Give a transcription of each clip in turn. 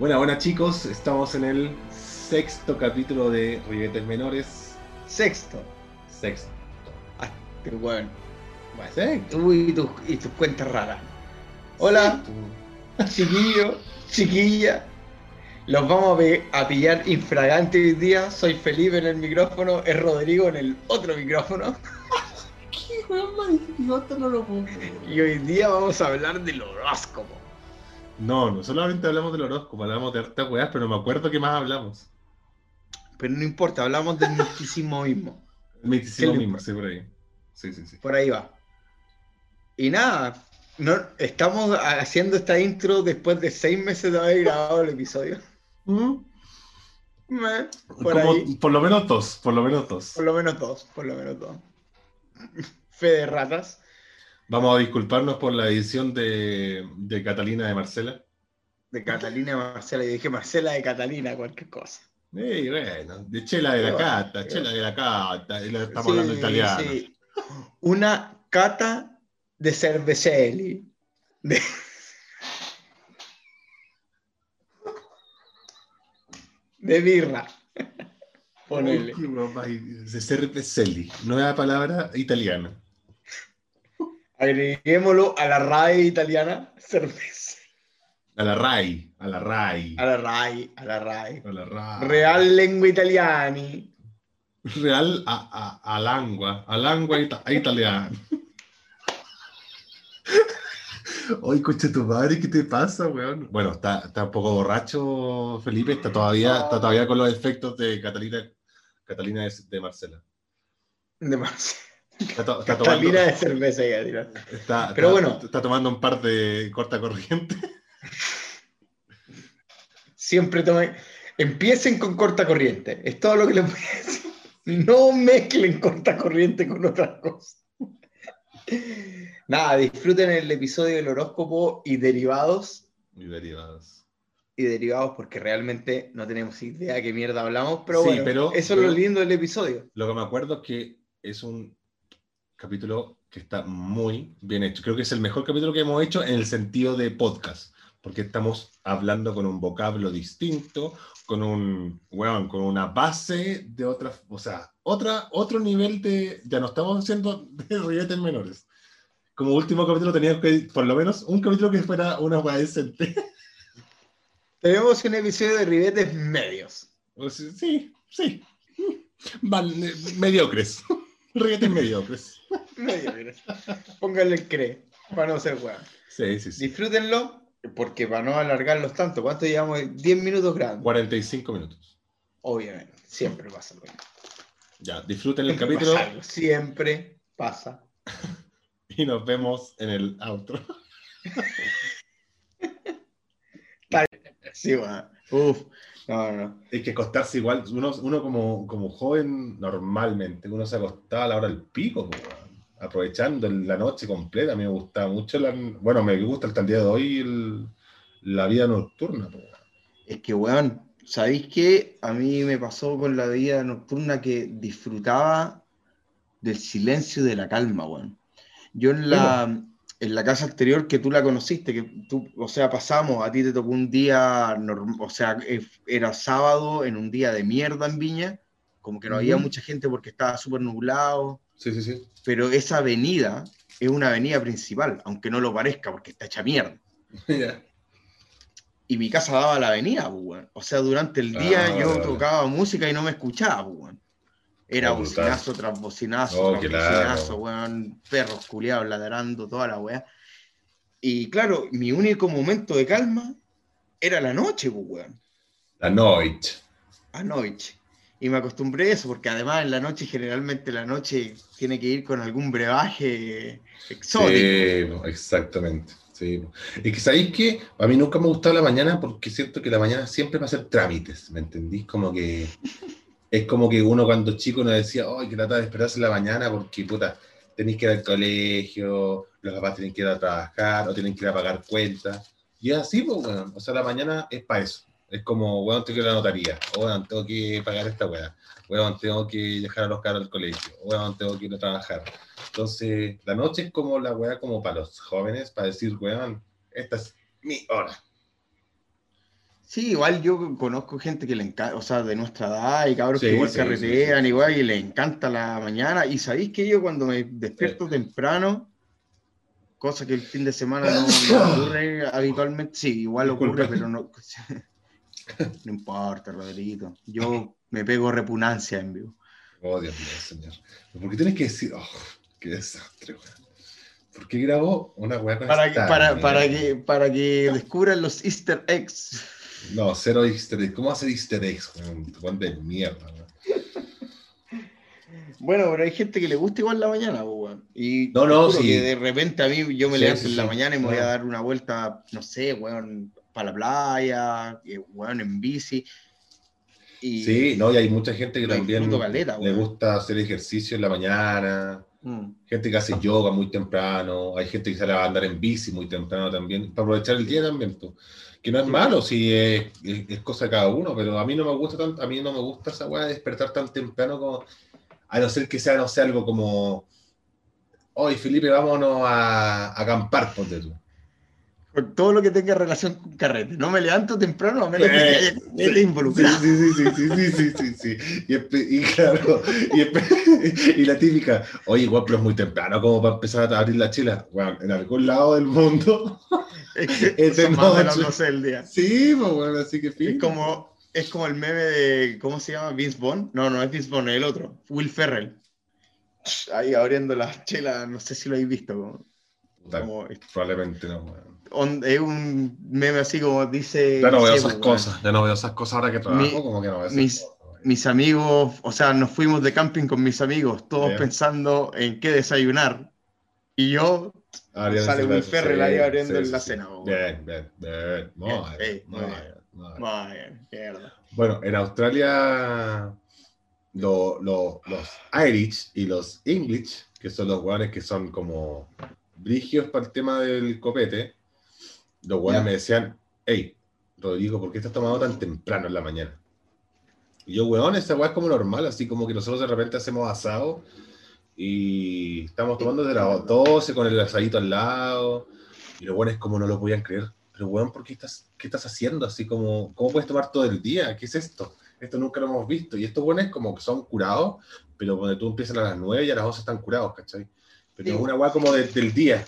Bueno, buenas chicos, estamos en el sexto capítulo de Ribetes Menores. Sexto. Sexto. Ah, qué bueno. Sexto. tú y tus, y tus cuentas raras. Hola, chiquillo, chiquilla. Los vamos a, pillar infragante hoy día. Soy Felipe en el micrófono, es Rodrigo en el otro micrófono. ¿Qué weón más idiota no lo puedo creer. Y hoy día vamos a hablar del horóscopo. No, no solamente hablamos del horóscopo, hablamos de hartas weas, pero no me acuerdo qué más hablamos. Pero no importa, hablamos del misticismo mismo. El misticismo ¿Qué le mismo, importa? sí, por ahí. Sí, sí, sí. Por ahí va. Y nada, no, estamos haciendo esta intro después de seis meses de haber grabado el episodio. ¿Mm? Por ahí. por lo menos dos, por lo menos dos. Por lo menos dos, por lo menos dos. Fe de ratas. Vamos a disculparnos por la edición de, de Catalina de Marcela. De Catalina y Marcela. Y dije Marcela de Catalina, cualquier cosa. Eh, bueno, de Chela de la Qué bueno, Cata, qué Chela de la Cata, estamos Sí, hablando italiano. sí. Una cata de cervecelli. De... de birra. Ponele. Uy, De cerveselli, nueva palabra italiana. Agreguémoslo a la RAE italiana. Cerveza. A la RAI, a la RAI. A la RAI, a la RAI. A la RAI. Real Lengua Italiani. Real a, a, a lengua, a lengua ita- a italiana. Oye, coche tu madre, ¿qué te pasa, weón? Bueno, está, está un poco borracho Felipe, está todavía, está todavía con los efectos de Catalina, Catalina de, de Marcela. De Marcela. Está, to- está tomando, de cerveza ya está- Pero está- bueno. está tomando un par de corta corriente. Siempre tomen. Empiecen con corta corriente. Es todo lo que les voy a decir. No mezclen corta corriente con otras cosas. Nada, disfruten el episodio del horóscopo y derivados. Y derivados. Y derivados porque realmente no tenemos idea qué mierda hablamos, pero Sí, bueno, pero- eso es lo lindo del episodio. Lo que me acuerdo es que es un capítulo que está muy bien hecho. Creo que es el mejor capítulo que hemos hecho en el sentido de podcast, porque estamos hablando con un vocablo distinto, con un, weón, con una base de otra, o sea, otra, otro nivel de, ya no estamos haciendo de ribetes menores. Como último capítulo teníamos que, por lo menos, un capítulo que fuera una weá decente. Tenemos un episodio de ribetes medios. Sí, sí. Van, eh, mediocres. ribetes mediocres. Pónganle el cree, para no ser weón. Sí, sí, sí. Disfrútenlo, porque para no alargarlos tanto, ¿cuánto llevamos? 10 minutos grabando. 45 minutos. Obviamente, siempre pasa lo mismo. Ya, disfruten el Siempre capítulo pasa Siempre pasa. y nos vemos en el outro. Sí, bueno. Uf, no, no. Hay que acostarse igual. Uno, uno como, como joven, normalmente, uno se acostaba a la hora del pico, weón. Aprovechando la noche completa. A mí me gustaba mucho, la, bueno, me gusta hasta el día de hoy el- la vida nocturna. Es que, weón, ¿sabéis qué? A mí me pasó con la vida nocturna que disfrutaba del silencio y de la calma, weón. Yo en la, en la casa anterior que tú la conociste, que tú, o sea, pasamos, a ti te tocó un día, norm- o sea, eh, era sábado en un día de mierda en Viña, como que no había mucha gente porque estaba súper nublado, Sí, sí, sí. pero esa avenida es una avenida principal, aunque no lo parezca porque está hecha mierda. Ya. Y mi casa daba a la avenida, pues, weón. O sea, durante el día Ah, yo tocaba música y no me escuchaba, pues, weón. Era Oh, bocinazo tras bocinazo, Oh, tras claro. bocinazo, weón. Perros culiados ladrando, toda la weá. Y claro, mi único momento de calma era la noche, pues, weón. La noche. Anoche. Y me acostumbré a eso, porque además en la noche, generalmente la noche tiene que ir con algún brebaje exótico. Sí, exactamente. Sí. Es que sabéis que a mí nunca me ha gustado la mañana porque siento que la mañana siempre va a hacer trámites, ¿me entendís? Como que es como que uno cuando chico nos decía, ay, que trata de esperarse la mañana porque puta, tenéis que ir al colegio, los papás tienen que ir a trabajar o tienen que ir a pagar cuentas. Y es así, pues, weón. O sea, la mañana es para eso. Es como, weón, tengo que ir a la notaría, o weón, tengo que pagar esta weá, weón, tengo que dejar a los caros al colegio, weón, tengo que ir a trabajar. Entonces, la noche es como la weá como para los jóvenes, para decir, weón, esta es mi hora. Sí, igual yo conozco gente que le encanta, o sea, de nuestra edad y cabros Sí, que igual sí, carretean, sí, igual, y les encanta la mañana. Y sabéis que yo cuando me despierto temprano, cosa que el fin de semana no, no ocurre habitualmente, sí, igual ocurre, Disculpa. pero no. No importa, Rodriguito. Yo me pego repugnancia en vivo. Oh, Dios mío, señor. ¿Por qué tienes que decir, oh, qué desastre, weón? ¿Por qué grabó una weá Para que, para, que, para que descubran los Easter eggs. No, cero easter eggs. ¿Cómo hacer easter eggs, weón? De mierda, weón. Bueno, pero hay gente que le gusta igual la mañana, weón. Y No, no, sí. que de repente a mí yo me Sí, levanto sí, en la mañana y me voy a dar una vuelta, no sé, weón, para la playa, weón, en bici. Y, Sí, no, y hay mucha gente que también caleta, le gusta hacer ejercicio en la mañana. Mm. Gente que hace yoga muy temprano. Hay gente que sale a andar en bici muy temprano también. Para aprovechar el día también. pues. Que no es malo, si es, es- es cosa de cada uno, pero a mí no me gusta tanto, a mí no me gusta esa weá de despertar tan temprano como. A no ser que sea, no sé, algo como. Hoy, Felipe, vámonos a, a acampar, ponte tú. Con todo lo que tenga relación con carrete. No me levanto temprano a menos que Eh, haya carrete sí, involucrado. Sí, sí, sí, sí, sí, sí, sí, sí. Y, claro, y, la típica, oye, igual, pero es muy temprano como para empezar a abrir la chela. Bueno, en algún lado del mundo. Es de noche. 12 del día. Sí, pues bueno, así que fin. Es como, es como el meme de, ¿cómo se llama? Vince Vaughn. No, no es Vince Vaughn, es el otro. Will Ferrell. Ahí abriendo las chelas, no sé si lo habéis visto. Probablemente no, weón. On- es un meme así como dice. Ya no veo esas cosas, ya no veo esas cosas ahora que trabajo, Mi- como que no veo esas mis- cosas. Mis amigos, o sea, nos fuimos de camping con mis amigos, todos Bien. pensando en qué desayunar. Y yo, Habría sale Ferrell eso, ahí abriendo sí, sí, la sí. cena. Bien, bien, bien. Muy Bien, muy muy bien. muy bien. Muy bien. Bueno, en Australia lo- lo- los Irish y los English, que son los guanes que son como brigios para el tema del copete, los Ya. me decían, hey, Rodrigo, ¿por qué estás tomando tan temprano en la mañana? Y yo, weón, esa weá es como normal, así como que nosotros de repente hacemos asado y estamos tomando desde las 12 con el asadito al lado, y los weones como no lo podían creer. Pero weón, ¿por qué estás, qué estás haciendo? Así como, ¿cómo puedes tomar todo el día? ¿Qué es esto? Esto nunca lo hemos visto. Y estos weones como que son curados, pero cuando tú empiezas a las 9 y a las 11 están curados, ¿cachai? Pero Sí. es una weá como de- del día,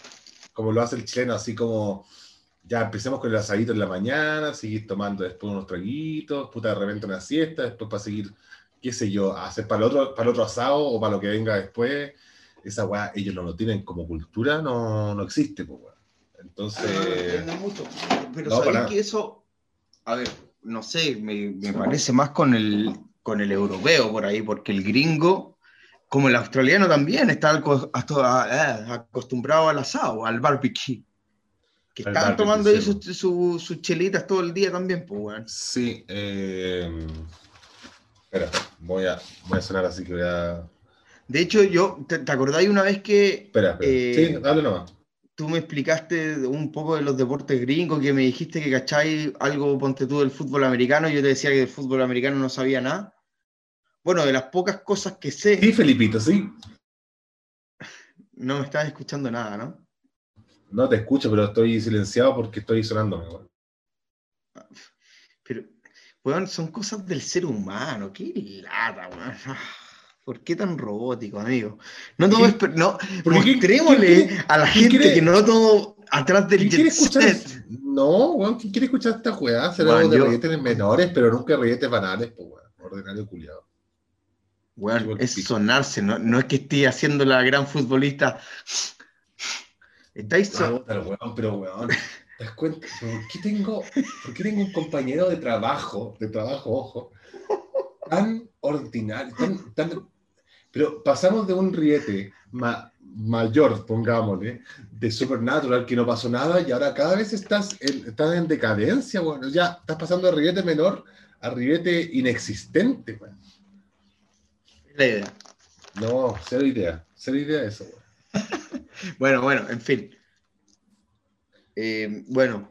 como lo hace el chileno, así como, ya empecemos con el asadito en la mañana, seguir tomando después unos traguitos, puta de repente una siesta, después para seguir, qué sé yo, hacer para el otro, para el otro asado o para lo que venga después. Esa weá, ellos no lo tienen como cultura, no, no existe, pues. Entonces, Ah, no entiendo mucho. Pero no, para- que eso, a ver, no sé, me, me parece más con el, con el europeo por ahí, porque el gringo, como el australiano también, está acostumbrado al asado, al barbecue. Que Al están tomando ahí sus, sus- sus chelitas todo el día también, pues, weón. sí, eh, espera, voy a, voy a sonar así que voy a... De hecho, yo, ¿te, te acordáis una vez que Espera, espera. Eh, sí, dale nomás. tú me explicaste un poco de los deportes gringos, que me dijiste que cacháis algo, ponte tú, del fútbol americano, yo te decía que del fútbol americano no sabía nada. Bueno, de las pocas cosas que sé, Sí, Felipito, sí. no me estás escuchando nada, ¿no? No te escucho, pero estoy silenciado porque estoy sonándome. weón. Pero, weón, son cosas del ser humano, qué lata, weón. Ah, ¿Por qué tan robótico, amigo? No todo ¿Qué- es, no, qué- mostrémosle a la gente quiere- que no todo atrás del ¿Quién quiere jet escuchar? set. No, weón, ¿quién quiere escuchar esta weá? Será Weón, de yo- menores, pero nunca rilletes banales, pues weón. Ordinario culiado. Weón, es sonarse, no, no es que esté haciendo la gran futbolista. Estáis Puta, weón, pero weón, ¿te das cuenta? ¿Por qué tengo, por qué tengo un compañero de trabajo, de trabajo, ojo, tan ordinario, tan, tan- pero pasamos de un riete ma- mayor, pongámosle, de Supernatural, que no pasó nada, y ahora cada vez estás en, estás en decadencia, bueno, ya estás pasando de riete menor a riete inexistente, weón. la idea. No, cero idea, cero idea de eso, weón. Bueno, bueno, en fin. Eh, bueno,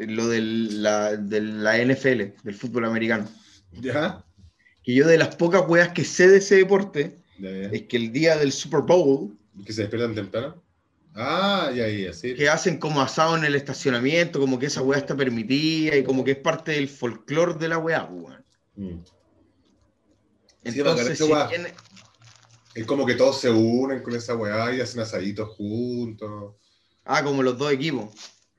lo de la, de la NFL, del fútbol americano. ¿Ya? Que yo de las pocas weas que sé de ese deporte Ya, ya. es que el día del Super Bowl, ¿Que se despiertan temprano? Ah, ya, ya, sí. Que hacen como asado en el estacionamiento, como que esa weá está permitida y como que es parte del folclore de la pues, weón. Mm. Entonces, esa si tiene- Es como que todos se unen con esa weá y hacen asaditos juntos. Ah, como los dos equipos.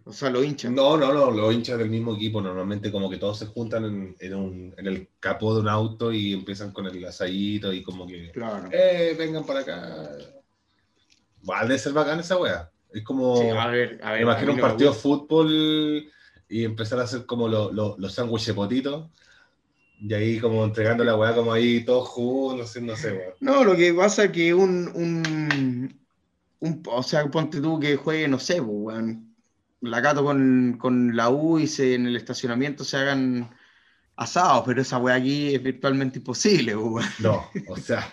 O sea, los hinchas. No, no, no, los hinchas del mismo equipo normalmente como que todos se juntan en, en un- en el capó de un auto y empiezan con el asadito y como que, Claro. eh, vengan para acá. Va a ser bacán esa weá. Es como, Sí, a ver, a ver. a imagino un partido de fútbol y empezar a hacer como lo- lo- los sándwiches de potito. Y ahí como entregando la weá como ahí todos juntos, haciendo, no sé, weá. No, lo que pasa es que un, un, un- o sea, ponte tú que juegue, no sé, pues, weón, la Cato con, con la U y se, en el estacionamiento se hagan asados, pero esa weá aquí es virtualmente imposible, pues, weón. No, o sea,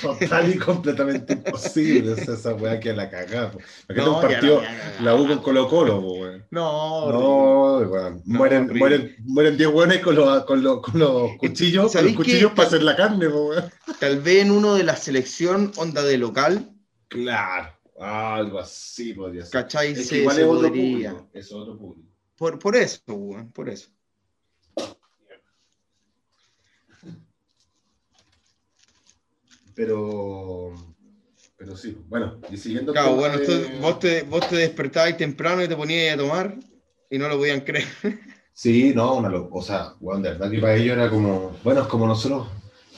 total y completamente imposible. O sea, esa weá que la cagada. po. Imagínate No, un ya la U con Colo Colo, weón. No, No, weón. Mueren, mueren, mueren 10 weones con los, con los, con los cuchillos, con los ¿Sabéis cuchillos para hacer la carne, weón. tal vez en uno de la selección, onda de local, Claro, algo así podría ser. ¿cachai? Es que igual se es otro podría. público. Es otro público. Por, por eso, weón, por eso. Pero, pero sí, bueno, y siguiendo Claro, bueno, de- vos, te, vos te despertabas temprano y te ponías a tomar y no lo podían creer. Sí, no, una lo- o sea, weón, de verdad que para ellos era como, bueno, es como nosotros,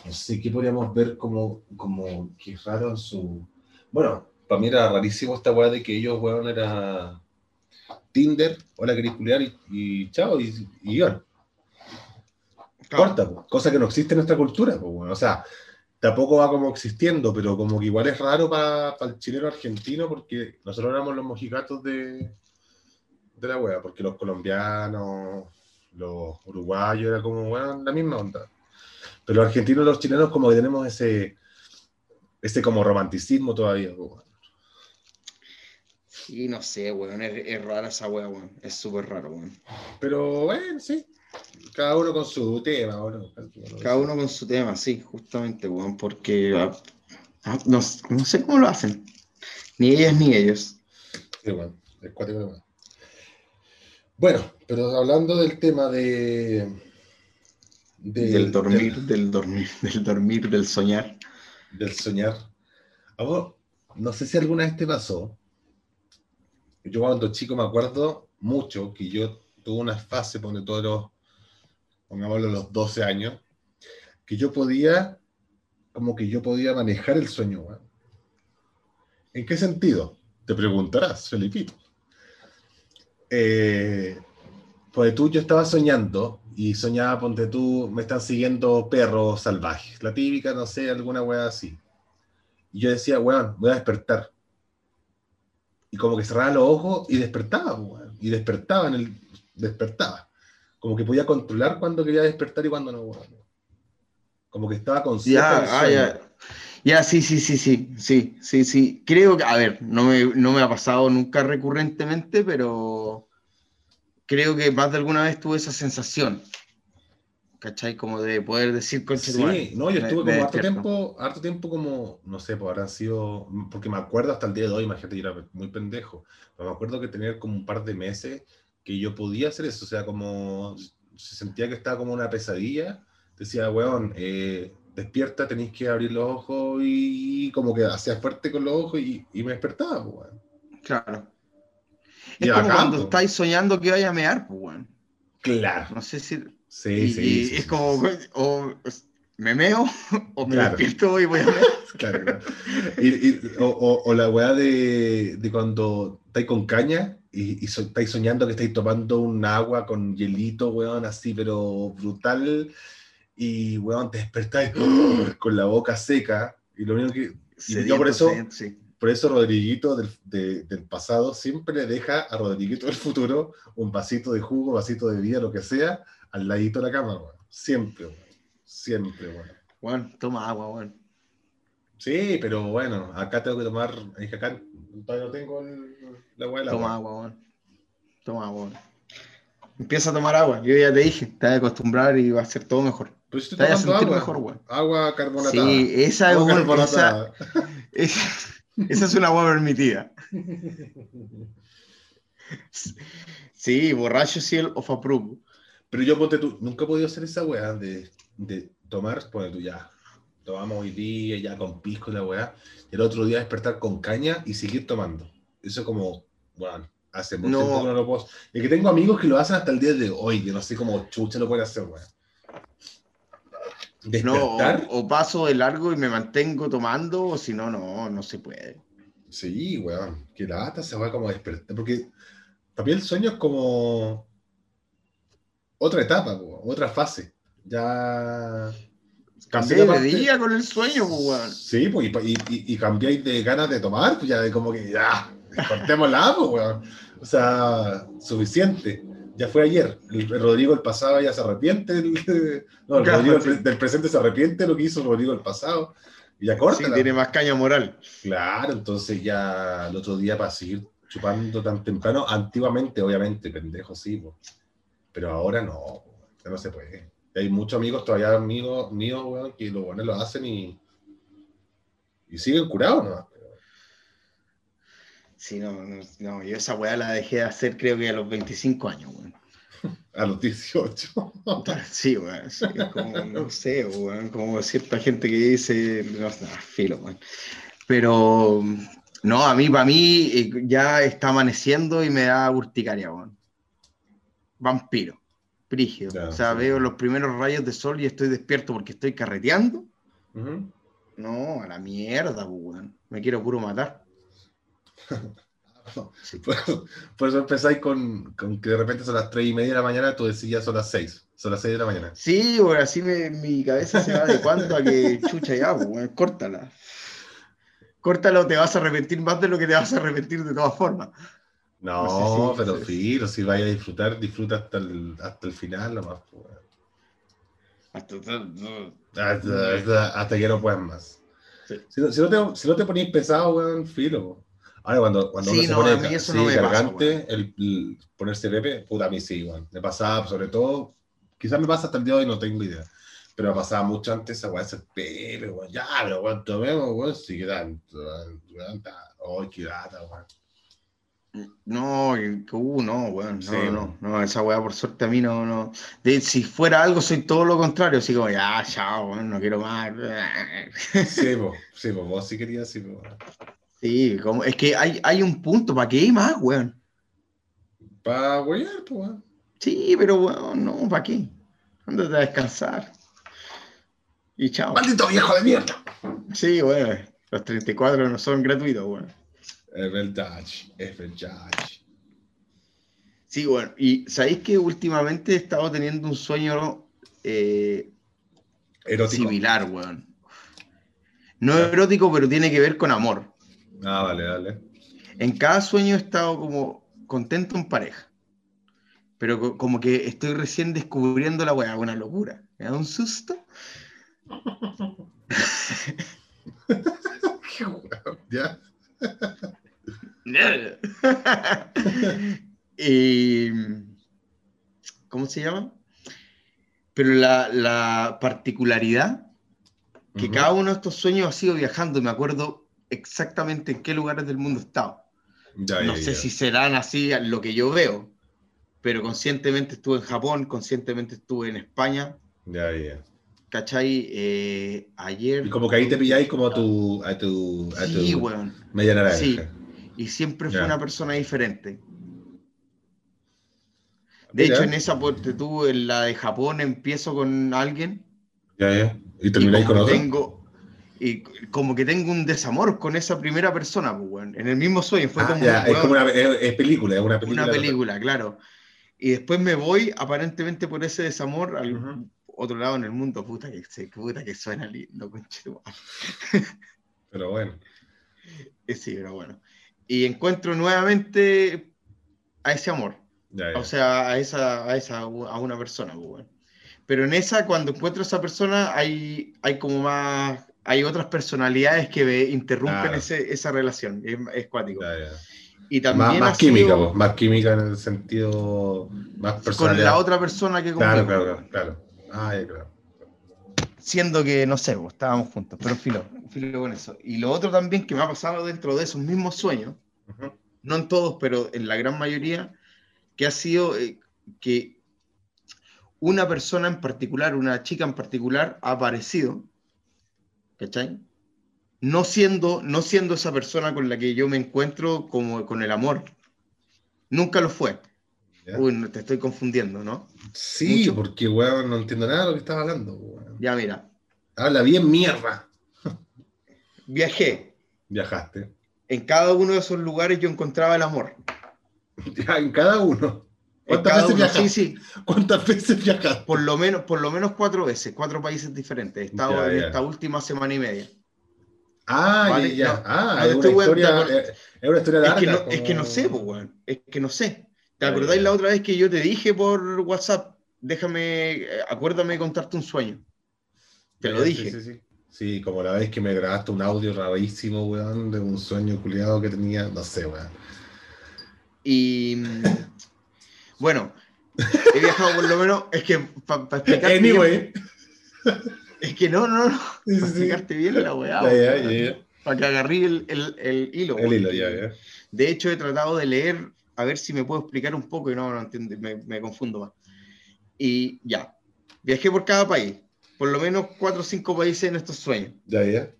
no sé, ¿qué podríamos ver como, como que raro en su... Bueno, para mí era rarísimo esta weá de que ellos, weón, era Tinder, hola, querés culiar y, y chao, y, y iban. Corta, po, cosa que no existe en nuestra cultura, bueno. O sea, tampoco va como existiendo, pero como que igual es raro para el chileno argentino porque nosotros éramos los mojigatos de, de la wea, porque los colombianos, los uruguayos, era como, bueno, la misma onda. Pero los argentinos y los chilenos como que tenemos ese, ese como romanticismo todavía. Sí, no sé, weón, es, es rara esa weá, weón. Es súper raro, weón. Pero bueno, sí. Cada uno con su tema, bueno. Cada uno con su tema, sí, justamente, weón, porque ah, ah, no, no sé cómo lo hacen. Ni ellas ni ellos. Sí, bueno, bueno. Pero hablando del tema de. de- Del dormir, del dormir, del dormir, del soñar. del soñar. No sé si alguna vez te pasó. Yo cuando chico me acuerdo mucho que yo tuve una fase, pone todos los, pongámoslo, los 12 años, que yo podía, como que yo podía manejar el sueño. ¿En qué sentido? Te preguntarás, Felipito. Eh, pues tú, yo estaba soñando y soñaba, ponte tú, me están siguiendo perros salvajes. La típica, no sé, alguna wea así. Y yo decía, weón, voy a despertar. Y como que cerraba los ojos y despertaba, weón. Y despertaba en el. Despertaba. Como que podía controlar cuando quería despertar y cuando no. Como que estaba consciente. Ya, ah, ya. Ya, sí, sí, sí, sí, sí, sí, sí. Creo que, a ver, no me, no me ha pasado nunca recurrentemente, pero creo que más de alguna vez tuve esa sensación. ¿Cachai? Como de poder decir, concha Sí, no, yo estuve me como harto despierto". tiempo, harto tiempo como, no sé, pues habrán sido, porque me acuerdo hasta el día de hoy, imagínate, yo era muy pendejo, pero me acuerdo que tenía como un par de meses que yo podía hacer eso, o sea, como se sentía que estaba como una pesadilla, decía, weón, eh, despierta, tenéis que abrir los ojos y como que hacía fuerte con los ojos y, y me despertaba, pues, weón. Claro. Y Es como cuando po. estáis soñando que vaya a mear, pues, weón. Claro, No sé si. sí, y, sí, y sí, es sí, como, o me meo, o me Claro. despierto y voy a mear. Claro, claro. Y- y- o, o- o la weá de, de cuando estáis con caña y, y so- estáis soñando que estáis tomando un agua con hielito, weón, así, pero brutal. Y, weón, te despertáis con la boca seca. Y lo único que. Y yo por eso- sí. Por eso Rodriguito del, de- del pasado siempre le deja a Rodriguito del futuro un vasito de jugo, vasito de vida, lo que sea, al ladito de la cama, weón. Siempre, weón. Siempre, weón. Weón, toma agua, weón. Sí, pero bueno, acá tengo que tomar, es que acá todavía no tengo el- la del Toma agua. agua, weón. Toma agua, weón. Empieza a tomar agua. Yo ya te dije, te vas a acostumbrar y va a ser todo mejor. Pero si Te vas a tomando sentir agua, mejor, weón. agua carbonatada. Sí, esa es agua una. Esa, carbonatada. esa- Esa es una agua permitida. Sí, borracho seal of approve. Pero yo ponte tú, nunca he podido hacer esa weá de, de tomar, ponte tú ya. Tomamos hoy día ya con pisco y la weá. Y el otro día despertar con caña y seguir tomando. Eso como, bueno, hace mucho No. tiempo que no lo puedo. Y que tengo amigos que lo hacen hasta el día de hoy, que no sé cómo chucha lo pueden hacer, weá. No, o, Despertar. o paso de largo y me mantengo tomando, o si no, no, no se puede. Sí, weón. Que lata se va como a despertar. Porque para mí el sueño es como otra etapa, otra fase. Ya. Cambié Así de día con el sueño, pues, weón. Sí, pues, y, y, cambiáis de ganas de tomar, pues ya de como que ya, cortémosla, pues, weón. O sea, suficiente. Ya fue ayer. El, el Rodrigo el pasado ya se arrepiente. el- no, el Claro, Rodrigo sí. del- presente se arrepiente de lo que hizo Rodrigo el pasado. Y ya Sí, corta. tiene más caña moral. Claro, entonces ya el otro día para seguir chupando tan temprano, antiguamente, obviamente, pendejo, sí, po. pero ahora no, ya no se puede. Y hay muchos amigos todavía amigos míos, weón, que los buenos lo hacen y, y siguen curados, ¿no? Sí, no, no, no, yo esa weá la dejé de hacer creo que a los 25 años, weón. A los 18. Sí, weón, sí, como, no sé, weón, como cierta gente que dice, no, no, filo, weón. Pero, no, a mí, para mí, eh, ya está amaneciendo y me da urticaria, weón. Vampiro, prígido. Ya, o sea, sí. veo los primeros rayos de sol y estoy despierto porque estoy carreteando. No, a la mierda, pues, weón. Me quiero puro matar. Sí. Por, por eso empezáis con, con que de repente son las 3 y media de la mañana, tú decías son las 6, son las 6 de la mañana. Sí, bueno, así me- mi cabeza se va adecuando a que chucha ya, pues, weón, córtala. Córtala o te vas a arrepentir más de lo que te vas a arrepentir de todas formas. No, No sé si- pero filo, si vaya a disfrutar, disfruta hasta el, hasta el final nomás. pues. Hasta- Hasta, hasta- hasta que no puedas más. Sí. Si, no, si, no te, si no te ponís pesado, weón, filo. Ahora, cuando, cuando Sí, uno se no, pone mí ca- eso sí, no me pasa, cargante, el, el ponerse pepe, puta, a mí sí, weón. Me pasaba, sobre todo, quizás me pasa hasta el día de hoy, no tengo idea. Pero me pasaba mucho antes esa weá, ese pepe, weón. Ya, pero weón, tomemos, weón, sí, que tanto, weón. Ay, qué lata, weón. No, uh, no, weón, no, Sí. no, no, esa weá por suerte a mí no, no. De, si fuera algo, soy todo lo contrario, así como, ya, chao, weón, no quiero más. Sí, po, sí, po, vos sí querías, sí, po. Sí, como, es que hay, hay un punto, ¿para qué más, weón? Pa' weón, pues, weón. Sí, pero weón, no, ¿para qué? Ándate a descansar. Y chao. ¡Maldito viejo de mierda! Sí, weón, los 34 no son gratuitos, weón. Es verdad, es verdad. Sí, bueno, y sabéis que últimamente he estado teniendo un sueño eh, Erótico. similar, weón. No erótico, pero tiene que ver con amor. Ah, vale, vale. En cada sueño he estado como contento en pareja. Pero co- como que estoy recién descubriendo la weá, una locura. Me da un susto. ¿Ya? y, ¿Cómo se llama? Pero la, la particularidad que cada uno de estos sueños ha sido viajando. Me acuerdo exactamente en qué lugares del mundo he estado. Ya, No ya, sé ya. si serán así lo que yo veo, pero conscientemente estuve en Japón, conscientemente estuve en España, Ya, ya. ¿cachai? Eh, ayer. Y como que ahí te pilláis como a tu, a tu, a Sí, tu weón. media naranja. Sí. Y siempre fue Ya. una persona diferente. De Mira. hecho, en esa parte tú, en la de Japón, empiezo con alguien Ya, ya. Y y termináis con otro. tengo y como que tengo un desamor con esa primera persona, pues, weón. En el mismo sueño fue Ah, como, ya, es como una es, es película, es una película. una película, claro. Y después me voy aparentemente por ese desamor al Ujú. otro lado en el mundo, puta que, se- puta que suena lindo, conchetumare. Pero bueno. Eh, Sí, pero bueno. Y encuentro nuevamente a ese amor. Ya, ya. O sea, a esa, a esa, a una persona, pues, weón. Pero en esa, cuando encuentro a esa persona, hay, hay como más, hay otras personalidades que me interrumpen Claro. ese- esa relación. Es, es cuático. Ya. Y Más, también más ha química, sido po, más química en el sentido más con personalidad. la otra persona que Claro, claro, claro. Ah, ya, claro. siendo que, no sé, pues, estábamos juntos, pero filo, filo con eso. Y lo otro también que me ha pasado dentro de esos mismos sueños, no en todos, pero en la gran mayoría, que ha sido eh, que una persona en particular, una chica en particular, ha aparecido, ¿cachai? No siendo, no siendo esa persona con la que yo me encuentro como con el amor. Nunca lo fue. Uy, te estoy confundiendo, ¿no? Sí, porque, weón, no entiendo nada de lo que estás hablando, Ya, mira. Habla bien mierda. Viajé. Viajaste. En cada uno de esos lugares yo encontraba el amor. Ya, en cada uno. ¿Cuántas veces viajaste? Sí, sí. ¿Cuántas veces viajaste? Por lo menos, por lo menos cuatro veces, cuatro países diferentes. He estado en esta última semana y media. Ah, ya, ah, es, una historia, es, una historia, larga. Es que no, es que no sé, pues, weón. Es que no sé. ¿Te acordáis la otra vez que yo te dije por WhatsApp? Déjame, eh, acuérdame de contarte un sueño. Te lo dije. Sí, sí, sí, como la vez que me grabaste un audio rarísimo, weón, de un sueño culiado que tenía, no sé, weón. Y mm, bueno, he viajado por lo menos, es que para explicarte. Anyway. es que no, no, no. Para explicarte bien la weá. Para que agarré el, el, el hilo. El hilo, ya, ya. De hecho, he tratado de leer a ver si me puedo explicar un poco y no, no entiendo, me, confundo más. Y ya, viajé por cada país, por lo menos cuatro o cinco países en estos sueños. Ya, ya.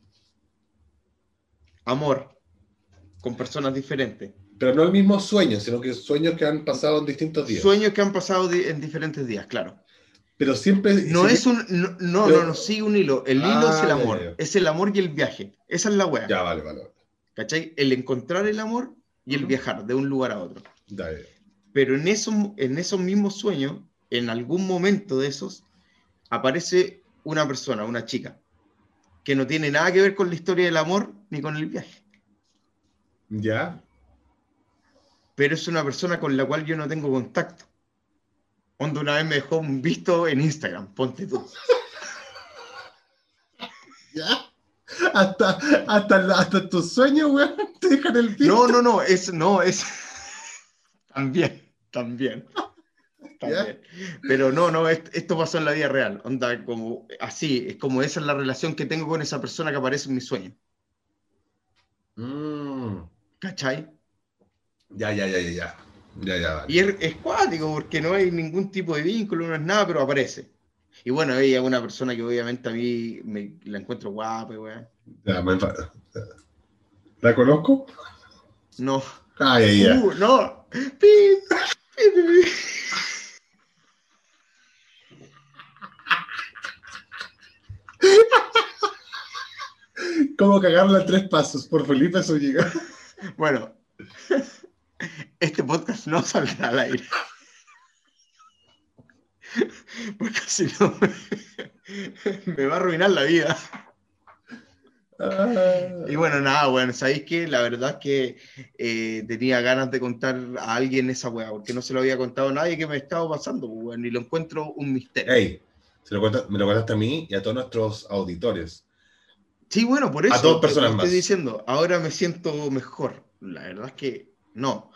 Amor, con personas diferentes. Pero no el mismo sueño, sino que sueños que han pasado en distintos días. Sueños que han pasado en diferentes días, claro. Pero siempre. No es un. No, no, no, sigue un hilo. El hilo es el ah, amor. Es el amor y el viaje. Esa es la wea. Ya, vale, vale. ¿Cachai? El encontrar el amor y el viajar de un lugar a otro. Pero en, esos, en esos mismos sueños, en algún momento de esos, aparece una persona, una chica, que no tiene nada que ver con la historia del amor ni con el viaje. Ya. Pero es una persona con la cual yo no tengo contacto. Cuando una vez me dejó un visto en Instagram, ponte tú. ¿Ya? Hasta, hasta, hasta tus sueños, weón, te dejan el visto. No, no, no, es, no, es, también, también. Pero no, no, esto pasó en la vida real. Onda, como así, es como esa es la relación que tengo con esa persona que aparece en mi sueño. Mm. ¿Cachai? Ya, ya, ya, ya, ya. ya, Y es, cuático porque no hay ningún tipo de vínculo, no es nada, pero aparece. Y bueno, ella es una persona que obviamente a mí me, la encuentro guapa, weón. Ya, me ¿La conozco? No. Ay, ya, uh, no. ¿Cómo cagarla en tres pasos? Por Felipe Zúñiga. Bueno, este podcast no saldrá al aire. Porque si no, me va a arruinar la vida. Y bueno, nada, bueno, sabéis que la verdad es que eh, tenía ganas de contar a alguien esa weá, porque no se lo había contado a nadie que me estaba pasando, pues, y lo encuentro un misterio. Hey, me lo contaste a mí y a todos nuestros auditores. Sí, bueno, por eso. A dos personas estoy diciendo, ahora me siento mejor. La verdad es que no.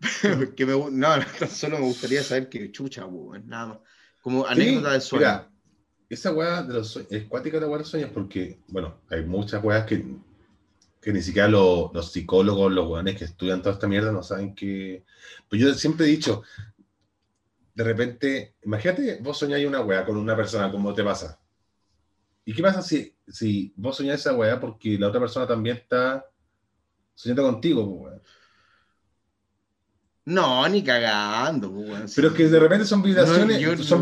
que me, no, solo me gustaría saber que chucha, pues, nada más. Como anécdota de sueño esa weá de los sueños, es cuática la weá de los sueños porque, bueno, hay muchas weas que, que ni siquiera los psicólogos, los weones que estudian toda esta mierda no saben que. Pues yo siempre he dicho, de repente, imagínate, vos soñáis una weá con una persona, ¿cómo te pasa? ¿Y qué pasa si, si vos soñás esa weá porque la otra persona también está soñando contigo, pues, no, ni cagando. Pero es que de repente son vibraciones, son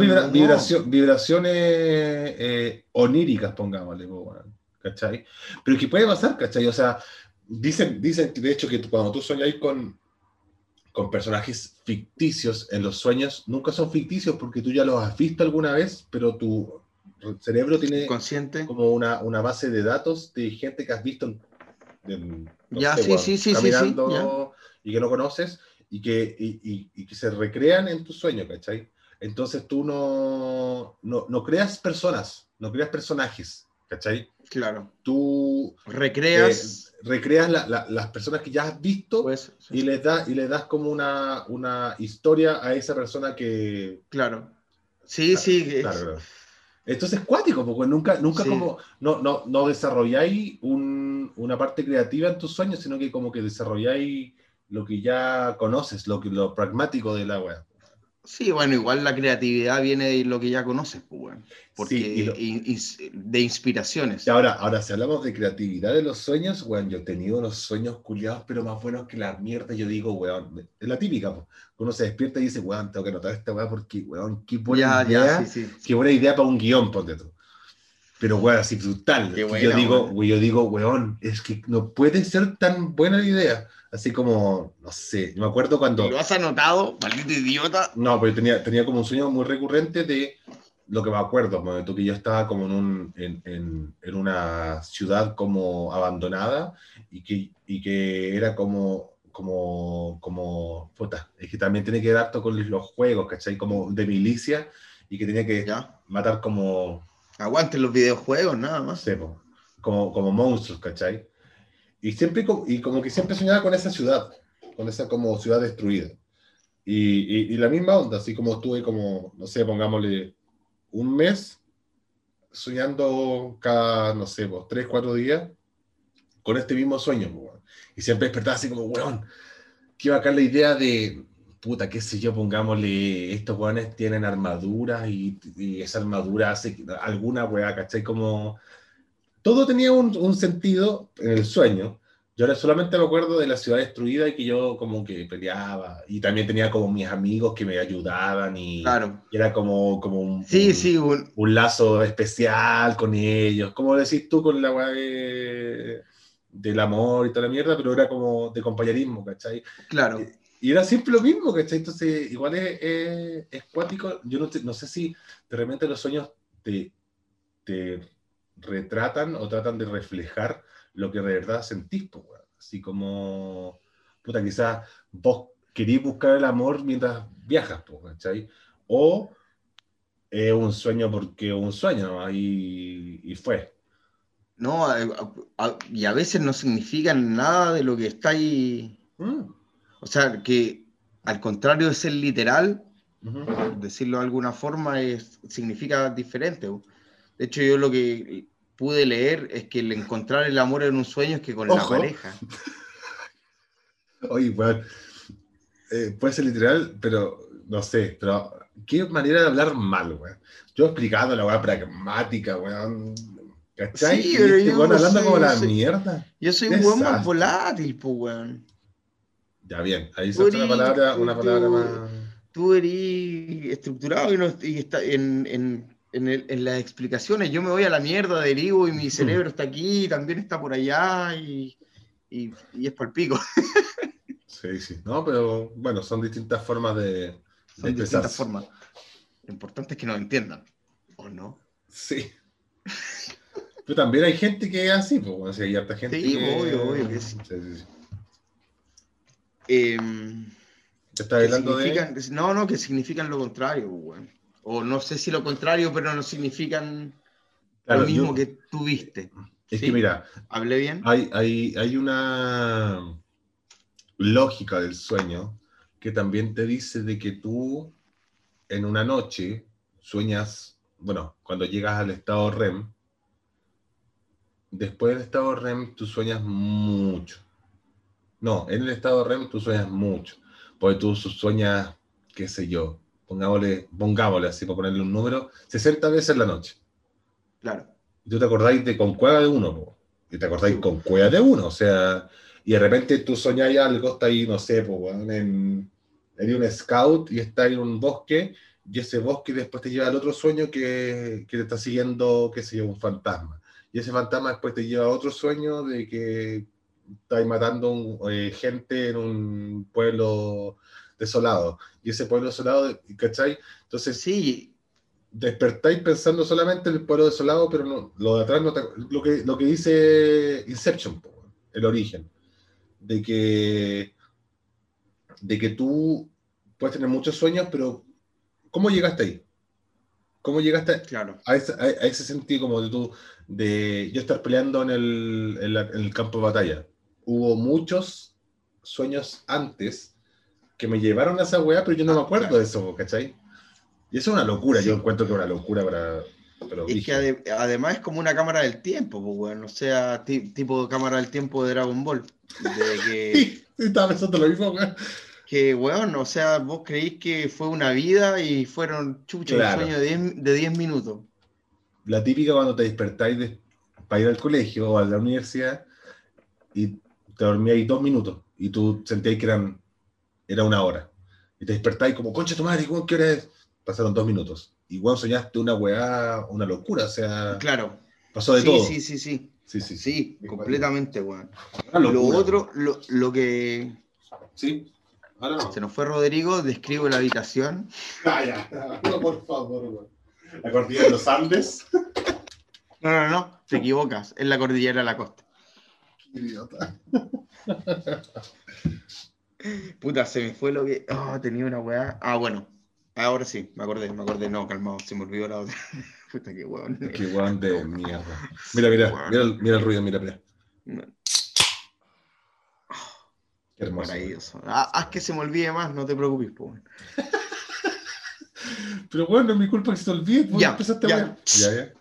vibraciones eh, oníricas, pongámosle, ¿cachai? Pero es que puede pasar, ¿cachai? O sea, dicen, dicen de hecho que cuando tú sueñas con, con personajes ficticios en los sueños, nunca son ficticios porque tú ya los has visto alguna vez, pero tu cerebro tiene Consciente. como una, una base de datos de gente que has visto ya, sí, sí, sí, sí, y que no conoces y que, y, que se recrean en tu sueño, ¿cachai? Entonces tú no, no, creas personas, no creas personajes, ¿cachai? Claro. Tú recreas, eh, recreas las personas que ya has visto pues, y, les da, y le das como una, una historia a esa persona que... Claro. Sí, sí. Entonces es cuático, porque nunca, nunca como, no, no, no desarrolláis una parte creativa en tus sueños, sino que como que desarrolláis lo que ya conoces, lo, que, lo pragmático de la web. Sí, bueno, igual la creatividad viene de lo que ya conoces, pues, porque de inspiraciones. Y ahora, ahora, si hablamos de creatividad de los sueños, bueno, yo he tenido unos sueños culiados, pero más buenos que la mierda, yo digo, weón, es la típica, pues. uno se despierta y dice, weón, tengo que notar esta weá porque, weón, qué buena idea, qué buena idea para un guion, ponte tú. Pero, weón, así brutal. yo, digo, yo digo, weón, es que no puede ser tan buena la idea así como, no sé, me acuerdo cuando... ¿Lo has anotado, maldito idiota? No, pero tenía, tenía como un sueño muy recurrente de lo que me acuerdo, momento que yo estaba como en, un, en, en, en, una ciudad como abandonada y que, y que era como, como, como, puta, es que también tiene que ver harto con los juegos, ¿cachai? Como de milicia y que tenía que matar como... Aguanten los videojuegos, nada más. Sí, como, como monstruos, ¿cachai? Y, siempre, y como que siempre soñaba con esa ciudad, con esa como ciudad destruida. Y, y, la misma onda, así como estuve como, no sé, pongámosle un mes soñando cada, no sé, tres, cuatro días con este mismo sueño. Y siempre despertaba así como, weón, que iba acá la idea de, puta, qué sé yo, pongámosle, estos weones tienen armaduras y, y, esa armadura hace alguna weá, ¿cachai? Como todo tenía un, un, sentido en el sueño. Yo solamente me acuerdo de la ciudad destruida y que yo como que peleaba. Y también tenía como mis amigos que me ayudaban y, claro. era como, como un, sí, sí, un, un, lazo especial con ellos. Como decís tú con la weá de, del amor y toda la mierda, pero era como de compañerismo, ¿cachai? Claro. Y, era siempre lo mismo, ¿cachai? Entonces, igual es, es, cuático. Yo no, no, sé si de repente los sueños te, te retratan o tratan de reflejar lo que de verdad sentís, pues, así como, puta, quizás vos querís buscar el amor mientras viajas, pues, ¿cachai? O es un sueño porque un sueño, y, y fue. No, y a veces no significan nada de lo que está ahí. Mm. O sea, que al contrario de ser literal, decirlo de alguna forma, es, significa diferente. De hecho, yo lo que pude leer es que el encontrar el amor en un sueño es que con la pareja. Oye, bueno, eh, puede ser literal, pero no sé, pero qué manera de hablar mal, weón. Yo explicando la weá pragmática, weón. ¿Cachai? Sí, pero este yo hablando como la mierda. Yo soy un weón más volátil, pues, weón. Ya, bien, ahí se una palabra, una palabra más. Tú eres estructurado y, no, y está en, en en, las explicaciones. Yo me voy a la mierda, derivo y mi cerebro está aquí, también está por allá y, y, es por el pico. Sí, sí. No, pero bueno, son distintas formas de. Son distintas formas. Lo importante es que nos entiendan, ¿o no? Sí. pero también hay gente que es así, pues, hay harta gente. Sí, que... obvio, obvio que sí. sí, sí, sí. Eh, ¿Te hablando de.? No, no, que significan lo contrario, o no sé si lo contrario, pero no significan lo mismo que tuviste. Es que mira, ¿hablé bien? Hay, hay, hay una lógica del sueño que también te dice de que tú en una noche sueñas, bueno, cuando llegas al estado REM, después del estado REM tú sueñas mucho. No, en el estado REM tú sueñas mucho, porque tú sueñas, qué sé yo, pongámosle, pongámosle así para ponerle un número, 60 veces en la noche. Claro. Y tú te acordáis de con cueva de uno, y te acordáis con cueva de uno, o sea, y de repente tú soñáis algo, está ahí, no sé, pues, en, en un scout y está en un bosque, y ese bosque después te lleva al otro sueño que, que te está siguiendo, qué sé yo, un fantasma. Y ese fantasma después te lleva a otro sueño de que estáis matando eh, gente en un pueblo desolado. Y ese pueblo desolado, ¿cachai? Entonces, sí. despertáis pensando solamente en el pueblo desolado, pero no, lo de atrás no lo, que, lo que dice Inception, el origen, de que, de que tú puedes tener muchos sueños, pero ¿cómo llegaste ahí? ¿Cómo llegaste claro. a, ese, a, ese sentido como de tú, de yo estar peleando en el, en el campo de batalla? Hubo muchos sueños antes que me llevaron a esa weá, pero yo no me ah, acuerdo de eso, ¿cachai? Y eso es una locura, yo encuentro que es una locura para... Pero Es que ade- además es como una cámara del tiempo, pues, weón. O sea, ti- tipo cámara del tiempo de Dragon Ball. De que, Sí, estaba pensando lo mismo, weón. que, weón, o sea, vos creís que fue una vida y fueron chucha, Claro. un sueño de 10, de 10 minutos. La típica cuando te despertáis de- para ir al colegio o a la universidad y te dormíais dos minutos y tú sentías que eran, era una hora. Y te despertáis como, concha tu madre, ¿qué hora es? Pasaron dos minutos. Y weón, soñaste una weá, una locura, o sea, Claro. pasó de sí, todo. sí, sí, sí. sí, sí, Sí, completamente, weón. Lo otro, lo, lo que Sí, ahora no. se nos fue Rodrigo, describo la habitación. Ah, ya. No, por favor, weón. La cordillera de los Andes. No, no, no, te equivocas, es la cordillera de la costa. Idiota. Puta, se me fue lo que. Oh, tenía una weá. Ah, bueno. Ahora sí, me acordé, me acordé. No, calmado, se me olvidó la otra. Puta, qué weón. Qué weón de mierda. Mira, mira, mira, el- mira el ruido, mira, mira. Qué hermoso. Maravilloso. Ah, haz que se me olvide más, no te preocupes, po. weón. Pero bueno, no es mi culpa que se te olvide. Ya, empezaste a ya. wear. Ya, ya.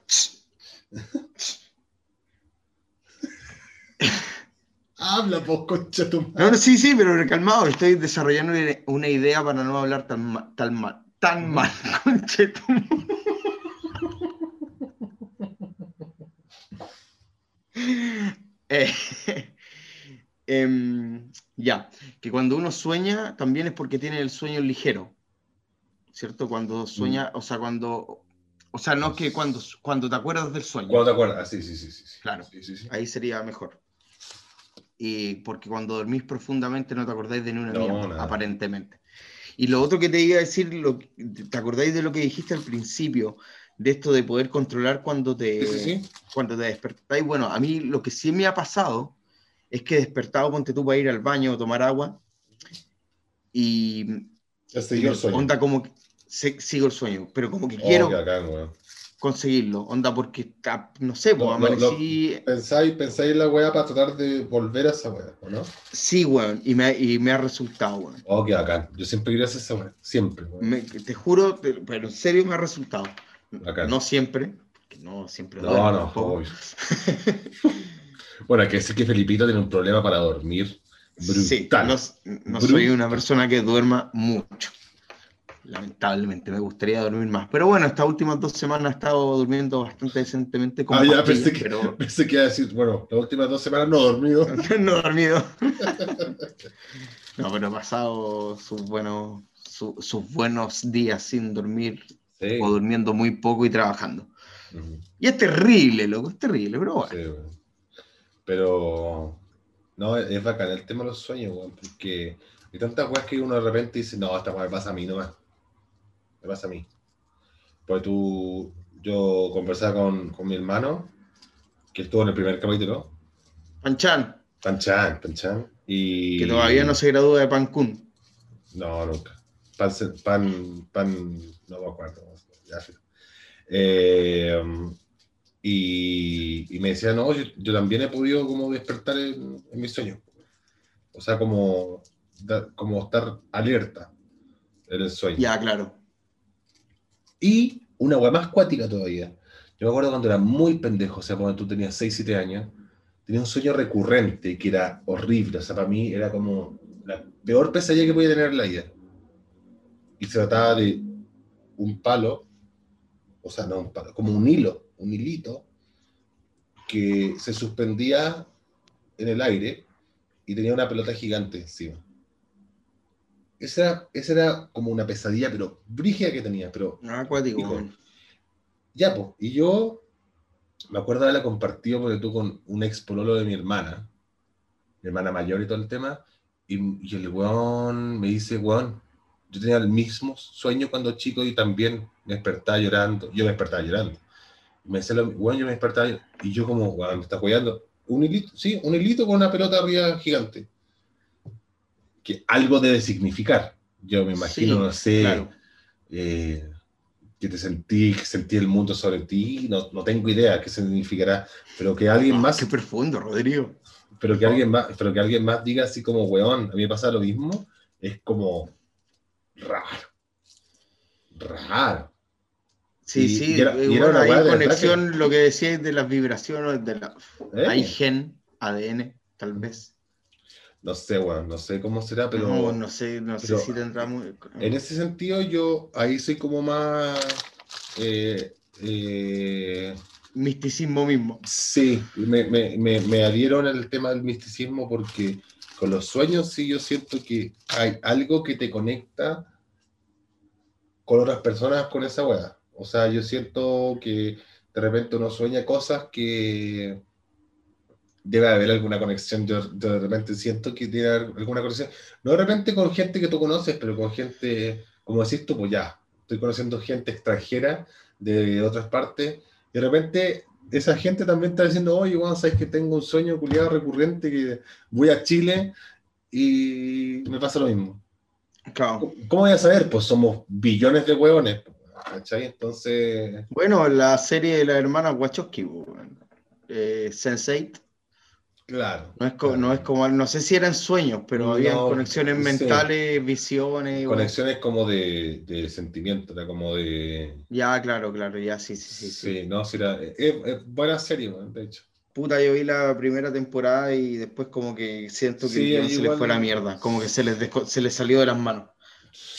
Habla, pues, concha tu madre. no, sí, sí, pero calmado, estoy desarrollando una- idea para no hablar tan, ma- tan mal. Tan mal, conchetum. Eh, em, ya, que cuando uno sueña también es porque tiene el sueño ligero, ¿cierto? Cuando sueña, o sea, cuando, o sea, no que cuando, cuando te acuerdas del sueño, ¿Cuándo te acuerdas? Sí, sí, sí, sí. sí. Claro. Sí, sí, sí. ahí sería mejor. Y porque cuando dormís profundamente no te acordáis de ni una No, mierda, aparentemente. Y lo otro que te iba a decir, lo, ¿te acordáis de lo que dijiste al principio? De esto de poder controlar cuando te, Sí, sí, sí. cuando te despertáis. Bueno, a mí lo que sí me ha pasado es que he despertado, ponte tú para ir al baño o tomar agua. Y el sueño. onda como que sigo el sueño, pero como que Oh, quiero bacán, weón. Conseguirlo. Onda porque, no sé, pues amanecí... Pensáis, pensáis en la weá para tratar de volver a esa weá, ¿o no? Sí, weón, y me, y me ha resultado, weón. Oh, qué bacán. Yo siempre quería hacer esa weá. Siempre, weón. Me- te juro, pero en serio me ha resultado. Bacán. No siempre, porque no siempre No, duermo no, obvio. bueno, hay que decir que Felipito tiene un problema para dormir Sí, brutal. no, no soy una persona que duerma mucho. Lamentablemente, me gustaría dormir más. Pero bueno, estas últimas dos semanas he estado durmiendo bastante decentemente con Ah, ya, pensé que, pero pensé que iba a decir, bueno, las últimas dos semanas no he dormido. no he dormido. No, pero he pasado sus buenos, su- sus buenos días sin dormir Sí. o durmiendo muy poco y trabajando. Y es terrible, loco, es terrible, pero bueno. Sí. Pero no, es bacán el tema de los sueños, porque hay tantas weas que uno de repente dice, no, esta wea me pasa a mí nomás. Me pasa a mí. Pues tú, yo conversaba con, con mi hermano, que estuvo en el primer capítulo, Panchan, Panchan, Panchan, y... que todavía no se gradúa de Pancún. No, nunca. Pan, pan, pan, no me acuerdo. Ya. Eh, y, y me decía, no, yo, yo también he podido como despertar en, en mis sueños. O sea, como, como estar alerta en el sueño. Ya, claro. Y una wea más cuática todavía. Yo me acuerdo cuando era muy pendejo, o sea, cuando tú tenías 6, 7 años, tenía un sueño recurrente que era horrible. O sea, para mí era como la peor pesadilla que podía tener en la vida. Y se trataba de un palo, o sea, no un palo, como un hilo, un hilito, que se suspendía en el aire y tenía una pelota gigante encima. Esa era, esa era como una pesadilla, pero brígida que tenía, pero No, acuático, ya, pues, y yo me acuerdo de haberla compartido porque tú con un ex pololo de mi hermana, mi hermana mayor y todo el tema, y, y el weón me dice, weón, yo tenía el mismo sueño cuando chico y también me despertaba llorando, yo me despertaba llorando. Y me decía, weón, yo me despertaba y yo como, weón, me está jugando. Un hilito, sí, un hilito con una pelota arriba gigante. Que algo debe significar. Yo me imagino, Sí, no sé, Claro. eh, que te sentí, que sentí el mundo sobre ti, no, no tengo idea qué significará, pero que alguien Ah, más, Qué profundo, Rodrigo. pero que alguien más, pero que alguien más diga así como, weón, a mí me pasa lo mismo, es como raro. Raro. Sí, sí, era, una conexión, lo que decías de las vibraciones, de la... ¿Eh? Hay gen, ADN, tal vez. No sé, bueno, no sé cómo será, pero. No, no sé, no sé si tendrá muy... En ese sentido, yo ahí soy como más. Eh, eh, misticismo mismo. Sí, me, me, me, me adhieron al tema del misticismo porque con los sueños sí yo siento que hay algo que te conecta con otras personas con esa weá. O sea, yo siento que de repente uno sueña cosas que debe haber alguna conexión. Yo, de repente siento que tiene alguna conexión. No de repente con gente que tú conoces, pero con gente, como decís tú, pues ya, estoy conociendo gente extranjera de otras partes. Y de repente esa gente también está diciendo, oye, bueno, sabes que tengo un sueño culiado recurrente que voy a Chile y me pasa lo mismo. ¿Cómo voy a saber? Pues somos billones de huevones. ¿Cachai? Entonces. Bueno, la serie de la hermana Wachowski, eh, Sense8, Claro. No es, como, no es como, no sé si eran sueños, pero había conexiones mentales, visiones. Conexiones como de, de, sentimiento, era como de. Ya, claro, claro, ya, sí, sí, sí. Sí, no, sí, era. Es, buena serie, de hecho. Puta, yo vi la primera temporada y después como que siento que se les fue la mierda, como que se les, se les salió de las manos.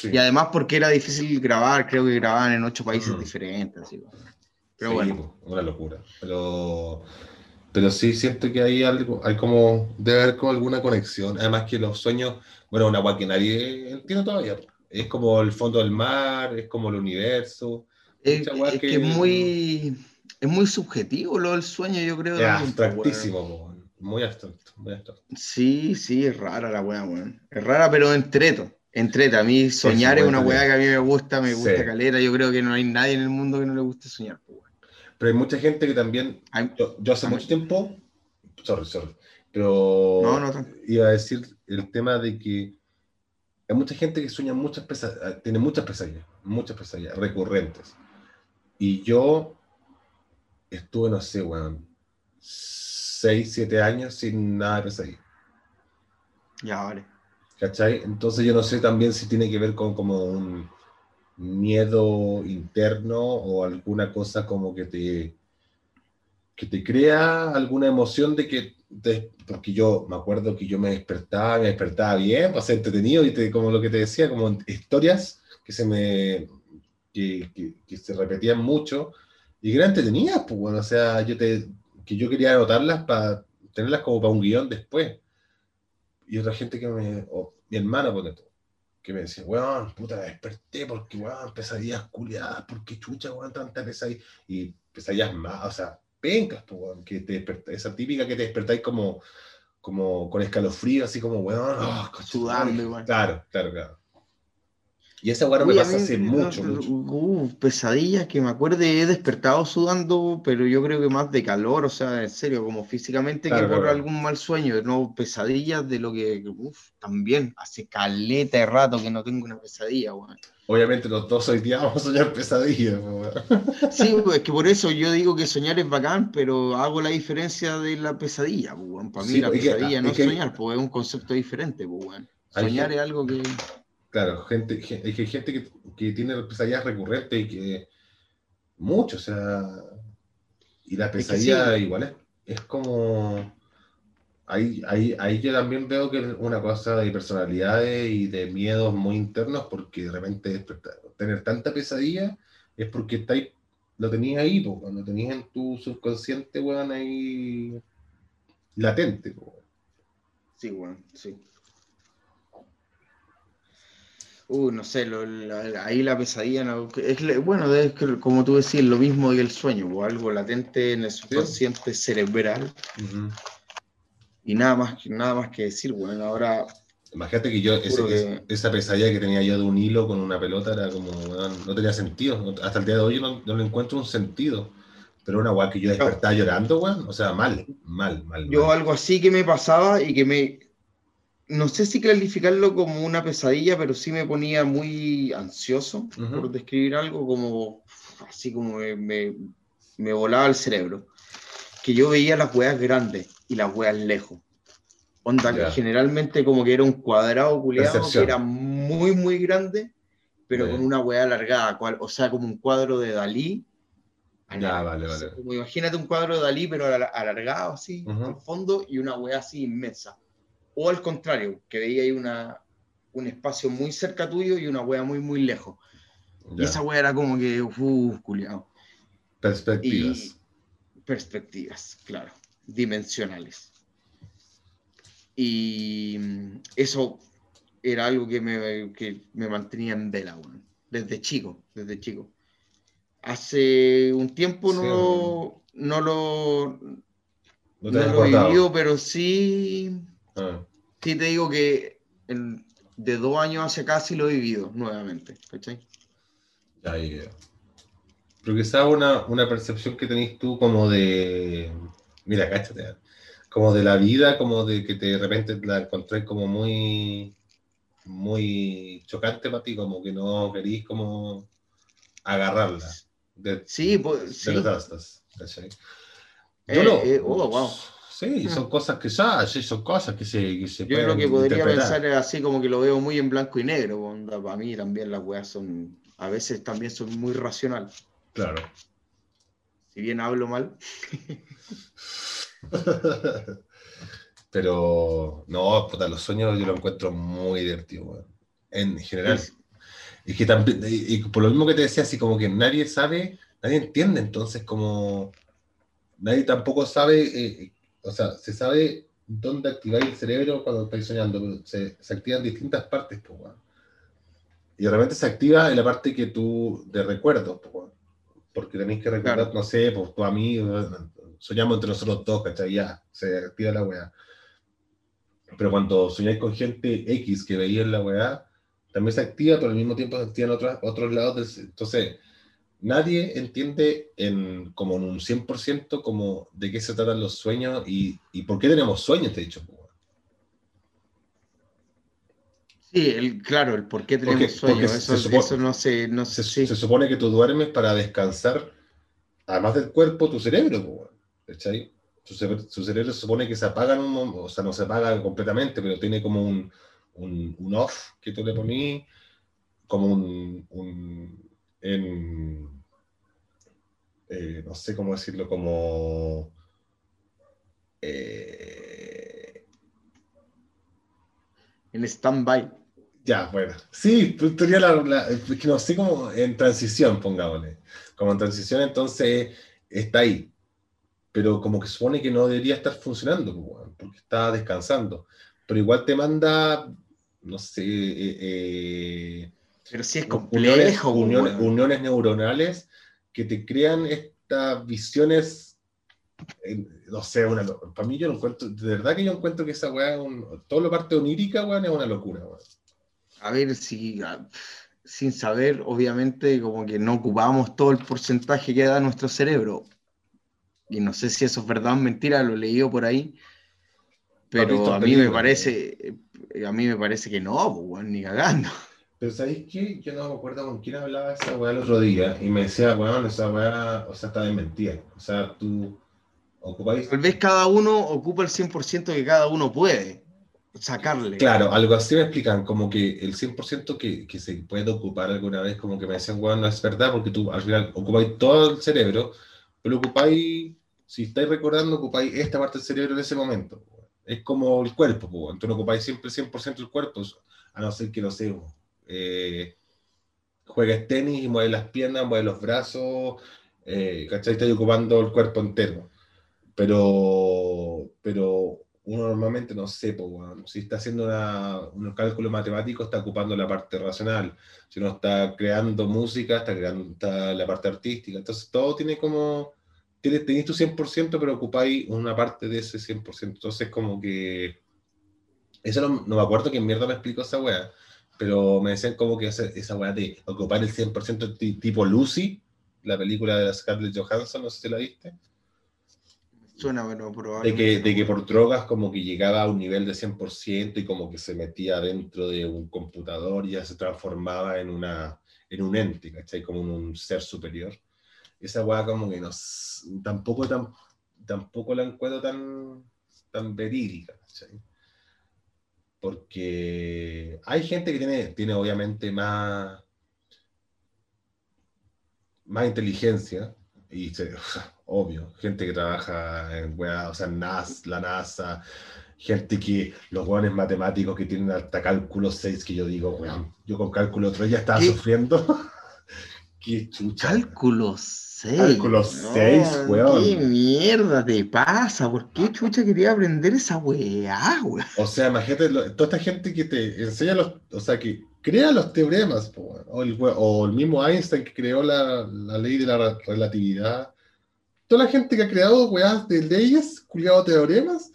Y además porque era difícil grabar, creo que grababan en ocho países diferentes. Así, pero bueno. Una locura. Pero pero sí siento que hay algo, hay como, debe haber como alguna conexión. Además que los sueños, bueno, una agua que nadie entiende todavía. Es como el fondo del mar, es como el universo. Es, que, es muy, es muy subjetivo lo del sueño, yo creo. Es abstractísimo, muy abstracto, muy abstracto. Sí, sí, es rara la weá, weón. Es rara, pero entreto. Entreta, a mí soñar es, una weá que a mí me gusta, me gusta caleta. Yo creo que no hay nadie en el mundo que no le guste soñar. Pero hay mucha gente que también. Yo, hace mucho tiempo. Sorry, sorry. Pero iba a decir el tema de que hay mucha gente que sueña muchas pesadillas, tiene muchas pesadillas, muchas pesadillas recurrentes. Y yo estuve, no sé, weón, 6, 7 años sin nada de pesadilla. Ya, vale. ¿Cachai? Entonces yo no sé también si tiene que ver con como un miedo interno o alguna cosa como que te, que te crea alguna emoción de que, porque yo me acuerdo que yo me despertaba, me despertaba bien, pues entretenido y te, como lo que te decía, como historias que se me, que, que, se repetían mucho y que eran entretenidas, pues bueno, o sea, yo te, que yo quería anotarlas para tenerlas como para un guion después. Y otra gente que me, o mi hermana, por ejemplo, que me decía, weón, puta, desperté porque, weón, pesadillas culiadas, porque chucha, weón, tanta pesadilla, y pesadillas más, o sea, pencas, pues, weón, que te esa típica que te despertáis como, como con escalofrío, así como, weón, oh, sudando, weón. Claro, claro, claro. Y esa weá me pasa hace mucho, mucho. Uh, pesadillas que me acuerde, he despertado sudando, pero yo creo que más de calor, o sea, en serio, como físicamente que por algún mal sueño, no pesadillas de lo que, uff, también, hace caleta de rato que no tengo una pesadilla, weón. Obviamente los dos hoy día vamos a soñar pesadillas, weón. Sí, es que por eso yo digo que soñar es bacán, pero hago la diferencia de la pesadilla, weón. Para mí la pues, pesadilla no es soñar, pues es un concepto diferente, weón. Soñar es algo que... Claro, gente, hay gente que, que tiene pesadillas recurrentes y que mucho, o sea, y la pesadilla igual es, es como ahí, ahí, ahí yo también veo que es una cosa de personalidades y de miedos muy internos, porque de repente tener tanta pesadilla es porque está ahí, lo tenías ahí, cuando tenías en tu subconsciente, weón, ahí latente. Pues. Sí, weón, sí. Uh, no sé, ahí la pesadilla, es, bueno, es como tú decías, lo mismo que el sueño, o algo latente en el subconsciente cerebral. Y nada más, nada más que decir, bueno, ahora... Imagínate que yo, esa pesadilla que tenía yo de un hilo con una pelota era como, no, tenía sentido, hasta el día de hoy no, no le encuentro un sentido. Pero una guay que yo despertaba llorando, weón, o sea, mal, mal, mal. Yo algo así que me pasaba y que me, no sé si calificarlo como una pesadilla, pero sí me ponía muy ansioso por describir algo como así como me, me, volaba el cerebro. Que yo veía las weas grandes y las weas lejos. Onda, que generalmente como que era un cuadrado culiado que era muy, muy grande pero con una weá alargada, cual- o sea, como un cuadro de Dalí. Ya, vale, vale. Como imagínate un cuadro de Dalí, pero al- alargado así, Ujú. al fondo, y una weá así inmensa. O al contrario, que veía ahí una, un espacio muy cerca tuyo y una weá muy, muy lejos. Y Ya. esa weá era como que, uff, culiao. Perspectivas. Y perspectivas, claro, dimensionales. Y mm, eso era algo que me, que me mantenía en vela, weón, desde chico, desde chico. Hace un tiempo Sí, no, no lo, No no lo he vivido, pero sí, Ah, sí te digo que en- de dos años hacia acá sí lo he vivido nuevamente, ¿cachai? ya, ya. Pero quizás una, una percepción que tenés tú como de. Mira, cáchate. Como de la vida, como de que te, de repente la encontré como muy. Muy chocante para ti, como que no querís como agarrarla. De, Sí, pues, de sí. astas, ¿cachai? Eh, no. eh, oh, wow. Sí, son cosas que ya, sí, son cosas que se, que se Yo lo que podría interpretar. pensar es así como que lo veo muy en blanco y negro. onda, Para mí también las weas son, a veces también son muy racional. Claro. Si bien hablo mal, Pero no, puta, los sueños yo lo encuentro muy divertido, weón. En general. es- Y que también, y y por lo mismo que te decía, así como que nadie sabe, nadie entiende, entonces como nadie tampoco sabe, eh, o sea, se sabe dónde activar el cerebro cuando estáis soñando, pero se, se activan distintas partes, pues, weón. Y de repente se activa en la parte que tú, de recuerdos, pues, weón. Porque tenéis que recordar, Claro. no sé, pues tu amigo, soñamos entre nosotros dos, ¿cachai? Ya, se activa la weá. Pero cuando soñáis con gente X que veía en la weá, también se activa, pero al mismo tiempo se activan otros, otros lados. del- entonces, nadie entiende en, como en un 100% como de qué se tratan los sueños y, y por qué tenemos sueños, te he dicho. pues, sí, el, claro, el por qué tenemos Porque- porque sueños. se Eso, supo- eso no sé, no Se, sé. sí. se supone que tú duermes para descansar, además del cuerpo, tu cerebro, pues, ¿cachai? Su, su cerebro se supone que se apaga, un o sea, no se apaga completamente, pero tiene como un, un, un off que tú le ponís, como un, un en, eh, no sé cómo decirlo, como eh, En stand-by. Ya, bueno. Sí, tú tenías la, no sé cómo en transición, pongámosle. Como en transición, entonces está ahí. Pero como que supone que no debería estar funcionando, pues, porque está descansando. Pero igual te manda, no sé, eh, eh, Pero sí es uniones, complejo, uniones, weón. uniones neuronales que te crean estas visiones. eh, no sé, una, para mí yo lo encuentro, de verdad que yo encuentro que esa weá, un- toda la parte onírica, weón, es una locura, weón. A ver, si a- sin saber, obviamente, como que no ocupamos todo el porcentaje que da nuestro cerebro. Y no sé si eso es verdad o mentira, lo he leído por ahí. Pero a mí me parece, a mí me parece que no, pues, weón, ni cagando. Pero ¿sabéis qué? Yo no me acuerdo con quién hablaba esa weá el otro día y me decía, weón, esa weá, o sea, está desmentida. O sea, tú ocupáis. Tal vez cada uno ocupa el 100% que cada uno puede sacarle. Claro, algo así me explican, como que el 100% que, que se puede ocupar alguna vez, como que me decían, weón, no es verdad, porque tú al final ocupáis todo el cerebro, pero ocupáis, si estáis recordando, ocupáis esta parte del cerebro en ese momento. Es como el cuerpo, weón. tú no ocupáis siempre el 100% del cuerpo, a no ser que, sé, weón, eh, juegues tenis y mueves las piernas, mueves los brazos, eh, ¿cachai? Estás ocupando el cuerpo entero. Pero, pero uno normalmente no sé, weón. si está haciendo una- un cálculo matemático, está ocupando la parte racional. Si uno está creando música, está creando está la parte artística. Entonces todo tiene como, tiene, tenéis tu 100%, pero ocupáis una parte de ese 100%. Entonces como que, eso no, no me acuerdo quién mierda me explicó esa wea, pero me decían como que esa, esa wea de ocupar el 100% ti- tipo Lucy, la película de la Scarlett Johansson, no sé si la viste. Suena, bueno, De probablemente. que, de que por drogas como que llegaba a un nivel de 100% y como que se metía dentro de un computador y ya se transformaba en, una, en un ente, ¿cachai? Como en un ser superior. Esa weá como que no, s- tampoco, tan, tampoco la encuentro tan, tan verídica, ¿cachai? Porque hay gente que tiene, tiene obviamente más, más inteligencia, y obvio, gente que trabaja en weá, o sea, NAS, la NASA, gente que, los weones matemáticos que tienen hasta cálculo 6, que yo digo, weón, yo con cálculo 3 ya estaba sufriendo. Qué chucha. Cálculo 6. Cálculo 6, weón. ¿Qué mierda te pasa? ¿Por qué chucha quería aprender esa weá, weón? O sea, imagínate, toda esta gente que te enseña los, o sea, que crea los teoremas, o el, o el mismo Einstein que creó la, la, ley de la relatividad. Toda la gente que ha creado weas de leyes, culiado teoremas,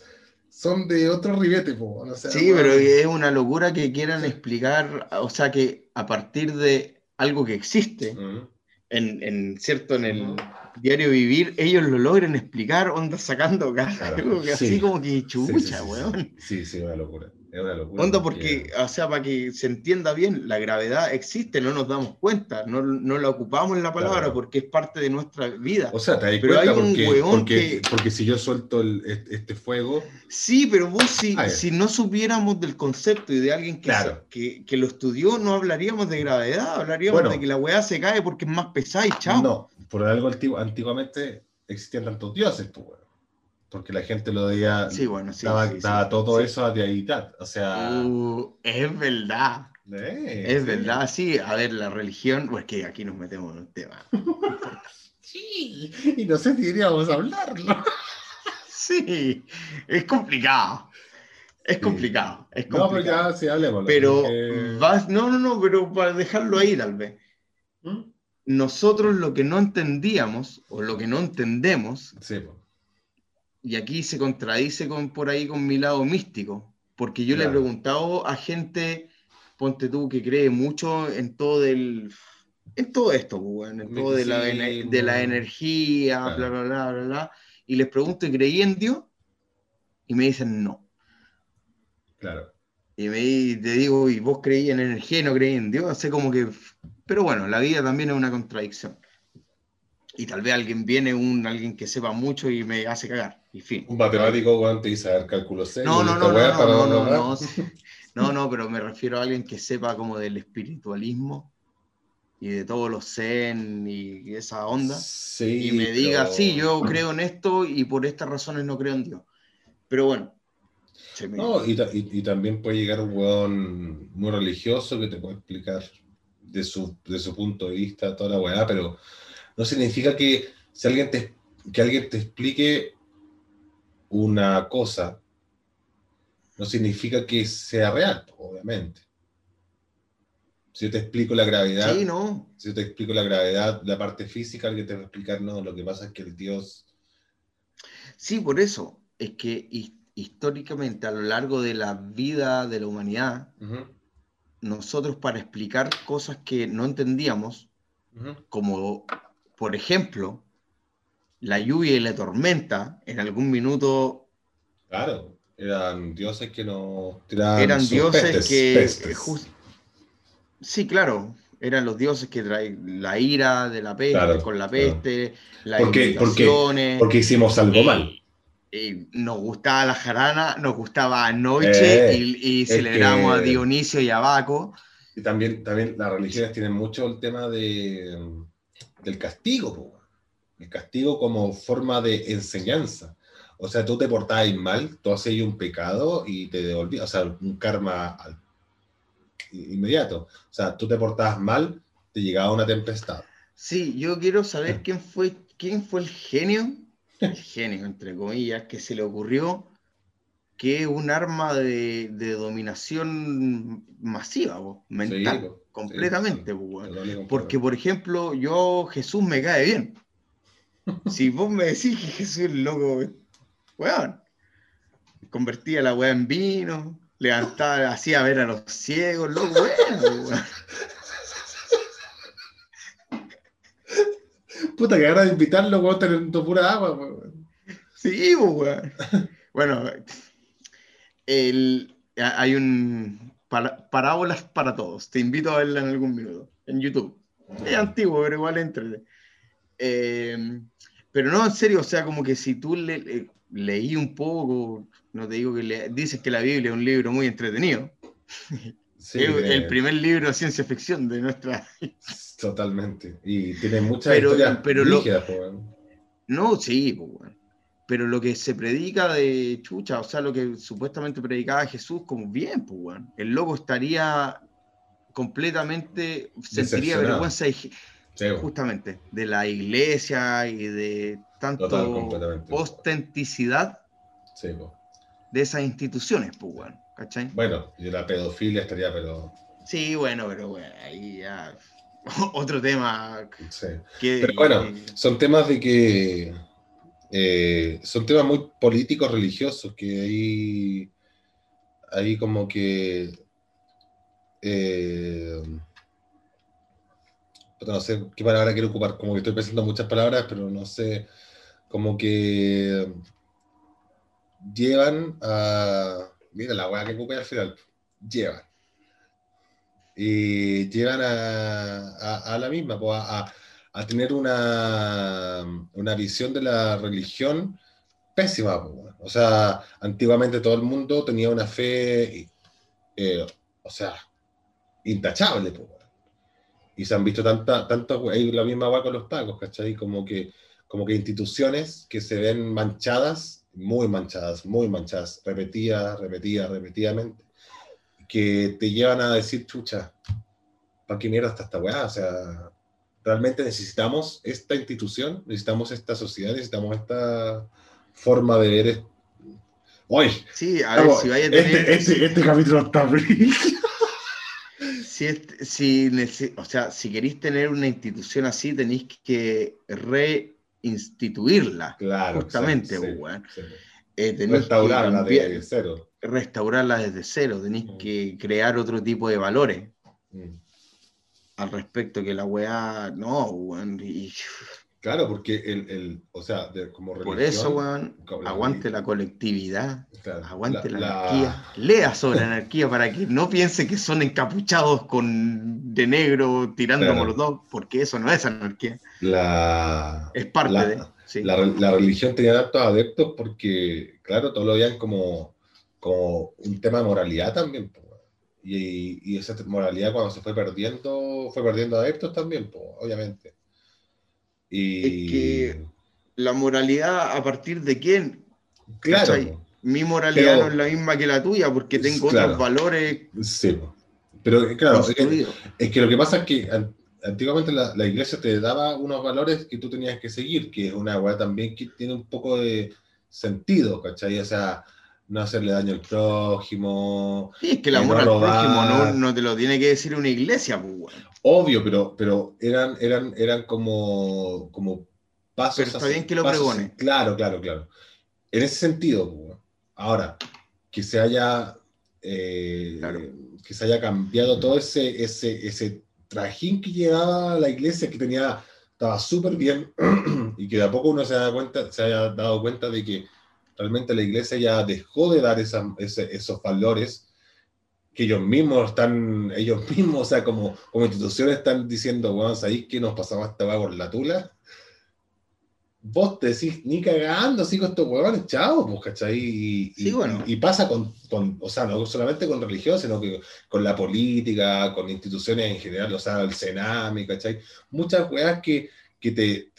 son de otro ribete, po. sí, pero es una locura que quieran explicar, o sea, que a partir de algo que existe, en, en, cierto, en el diario vivir, ellos lo logren explicar, onda sacando cara, así como que chucha, weón. Sí, sí, una locura. Es una locura. Onda porque, o sea, para que se entienda bien, la gravedad existe, no nos damos cuenta, no, no la ocupamos en la palabra porque es parte de nuestra vida. O sea, te das pero cuenta hay un porque, porque, porque, si yo suelto el, este fuego... Sí, pero vos si, ah, si no supiéramos del concepto y de alguien que, que, que, lo estudió, no hablaríamos de gravedad, hablaríamos de que la weá se cae porque es más pesada y chao. No, por algo antiguo, antiguamente existían tantos dioses, pues, porque la gente lo veía, sí, bueno, sí, daba, todo eso a deidad, o sea... Uh, es verdad. es verdad, sí. A ver, la religión, pues que aquí nos metemos en un tema. sí, y no sé si iríamos a hablarlo. sí, es complicado. Es complicado, es complicado. No, pero ya sí, hablemos. Pero vas, no, no, no, pero para dejarlo ahí tal vez. ¿Mm? Nosotros lo que no entendíamos o lo que no entendemos sí, y aquí se contradice con, por ahí con mi lado místico, porque yo le he preguntado a gente, ponte tú, que cree mucho en todo el, en todo esto, pues, en todo de la, de la energía, bla, bla, bla, bla, bla, y les pregunto, ¿creí en Dios? Y me dicen no. Claro. Y me te digo, ¿y vos creí en energía y no creí en Dios? Hace como que... Pero bueno, la vida también es una contradicción y tal vez alguien viene, un, alguien que sepa mucho y me hace cagar. Y fin. Un matemático, antes y saber cálculo 6. No, no, no, no, no, no, no, no, pero me refiero a alguien que sepa como del espiritualismo y de todos los zen y esa onda. Sí, y me diga, sí, yo creo en esto y por estas razones no creo en Dios. Pero bueno. No, y, y, también puede llegar un weón muy religioso que te puede explicar de su, de su punto de vista toda la weá, pero no significa que si alguien te, que alguien te explique una cosa, no significa que sea real, obviamente. Si yo te explico la gravedad, no. si yo te explico la gravedad, la parte física, alguien te va a explicar, no, lo que pasa es que el Dios... Sí, por eso, es que históricamente a lo largo de la vida de la humanidad, nosotros para explicar cosas que no entendíamos, como por ejemplo, la lluvia y la tormenta, en algún minuto. Claro, eran dioses que no Eran dioses que. Sí, claro. Eran los dioses que traen la ira de la peste, con la peste, las porque, porque, hicimos algo mal. Y nos gustaba la jarana, nos gustaba Noche eh, y, celebramos a Dionisio y a Baco. Y también, también las religiones tienen mucho el tema de del castigo, el castigo como forma de enseñanza. O sea, tú te portabas mal, tú hacías un pecado y te devolvías, o sea, un karma inmediato. O sea, tú te portabas mal, te llegaba una tempestad. Sí, yo quiero saber ah. quién fue, quién fue el genio, el genio, entre comillas, que se le ocurrió que un arma de, dominación masiva, mental, completamente. Porque, por ejemplo, yo, Jesús me cae bien. si vos me decís que Jesús es loco, weón, convertía la weá en vino, levantaba, hacía ver a los ciegos, loco, weón. Puta, que ahora de invitarlo, weón, teniendo pura agua, weón. Sí, weón. Bueno, hay un parábolas para todos. Te invito a verla en algún minuto, en YouTube. Es antiguo, pero igual entre. Eh, pero no, en serio, o sea, como que si tú le, leí un poco, no te digo que le, dices que la Biblia es un libro muy entretenido. Sí, el, el, primer libro de ciencia ficción de nuestra. Totalmente. Y tiene muchas pero, historias pero lo... rígidas, No, sí, pues, bueno. Pero lo que se predica de chucha, o sea, lo que supuestamente predicaba Jesús, como bien, pues, bueno. El loco estaría completamente, sentiría vergüenza y, justamente de la iglesia y de tanto Total, ostenticidad Sí, de esas instituciones, pues, bueno. ¿Cachai? Bueno, y la pedofilia estaría, pero. Sí, bueno, pero bueno, ahí ya. Otro tema. Sí. Que, Pero bueno, son temas de que. Eh, son temas muy políticos, religiosos, que ahí. Ahí como que. eh, no sé qué palabra quiero ocupar, como que estoy pensando muchas palabras, pero no sé. Como que. Llevan a. Mira la weá que ocupé al final. Llevan. Y llevan a, a- la misma, pues, a- a tener una, una visión de la religión pésima. O sea, antiguamente todo el mundo tenía una fe, eh, o sea, intachable. Y se han visto tanta, tantas, ahí la misma va con los pagos, ¿cachai? Como que, como que instituciones que se ven manchadas, muy manchadas, muy manchadas, repetidas, repetidas, repetidamente, que te llevan a decir, chucha, ¿para qué mierda está esta weá? O sea, realmente necesitamos esta institución, necesitamos esta sociedad, necesitamos esta forma de ver. Hoy, Sí, a ver, si vaya a tener. este, este, este capítulo está. Si, est- si o sea, si queréis tener una institución así, tenéis que reinstituirla. Claro, Justamente, sí, sí, weón. sí. Eh, Restaurarla cambiar- de cero. restaurarla desde cero, tenéis Mm. que crear otro tipo de valores Mm. Al respecto que la weá, no, weón, y Claro, porque el, el o sea, de- como religión. por eso, weón, la aguante la colectividad, claro, aguante la, la- anarquía, lea sobre la anarquía para que no piense que son encapuchados con de negro tirando Claro. molotov, porque eso no es anarquía, La, es parte La- de, sí. la, la religión tenía tantos adeptos porque, claro, todos lo veían como, como un tema de moralidad también. Y, y esa moralidad cuando se fue perdiendo, fue perdiendo adeptos también, po, obviamente. Y, Es que- la moralidad a partir de quién, claro, ¿cachai? mi moralidad Pero- no es la misma que la tuya, porque tengo Claro. otros valores sí, pero claro, es que, es que lo que pasa es que an- antiguamente la, la iglesia te daba unos valores que tú tenías que seguir, que es una weá también que tiene un poco de sentido, ¿cachai? O sea, no hacerle daño al prójimo, Sí, es que el Eh, no amor al prójimo no, no te lo tiene que decir una iglesia, pues. Obvio, pero, pero eran, eran, eran como, como pasos. Pero está así, bien que lo pregone. Claro, claro, claro. En ese sentido, pues, bueno. ahora, que se haya, eh, Claro. que se haya cambiado todo ese, ese, ese trajín que llevaba la iglesia, que tenía, estaba súper bien, y que de a poco uno se, da cuenta, se haya dado cuenta de que realmente la iglesia ya dejó de dar esas- ese- esos valores que ellos mismos están, ellos mismos, o sea, como, como instituciones están diciendo, bueno, ¿sabéis que nos pasamos esta por la tula? Vos te decís, ni cagando, con estos huevones, chao, pues, ¿cachai? Y, y- Sí, bueno. y pasa con, con, o sea, no solamente con religión, sino que con la política, con instituciones en general, o sea, el Senami, ¿cachai? Muchas weas que, que te,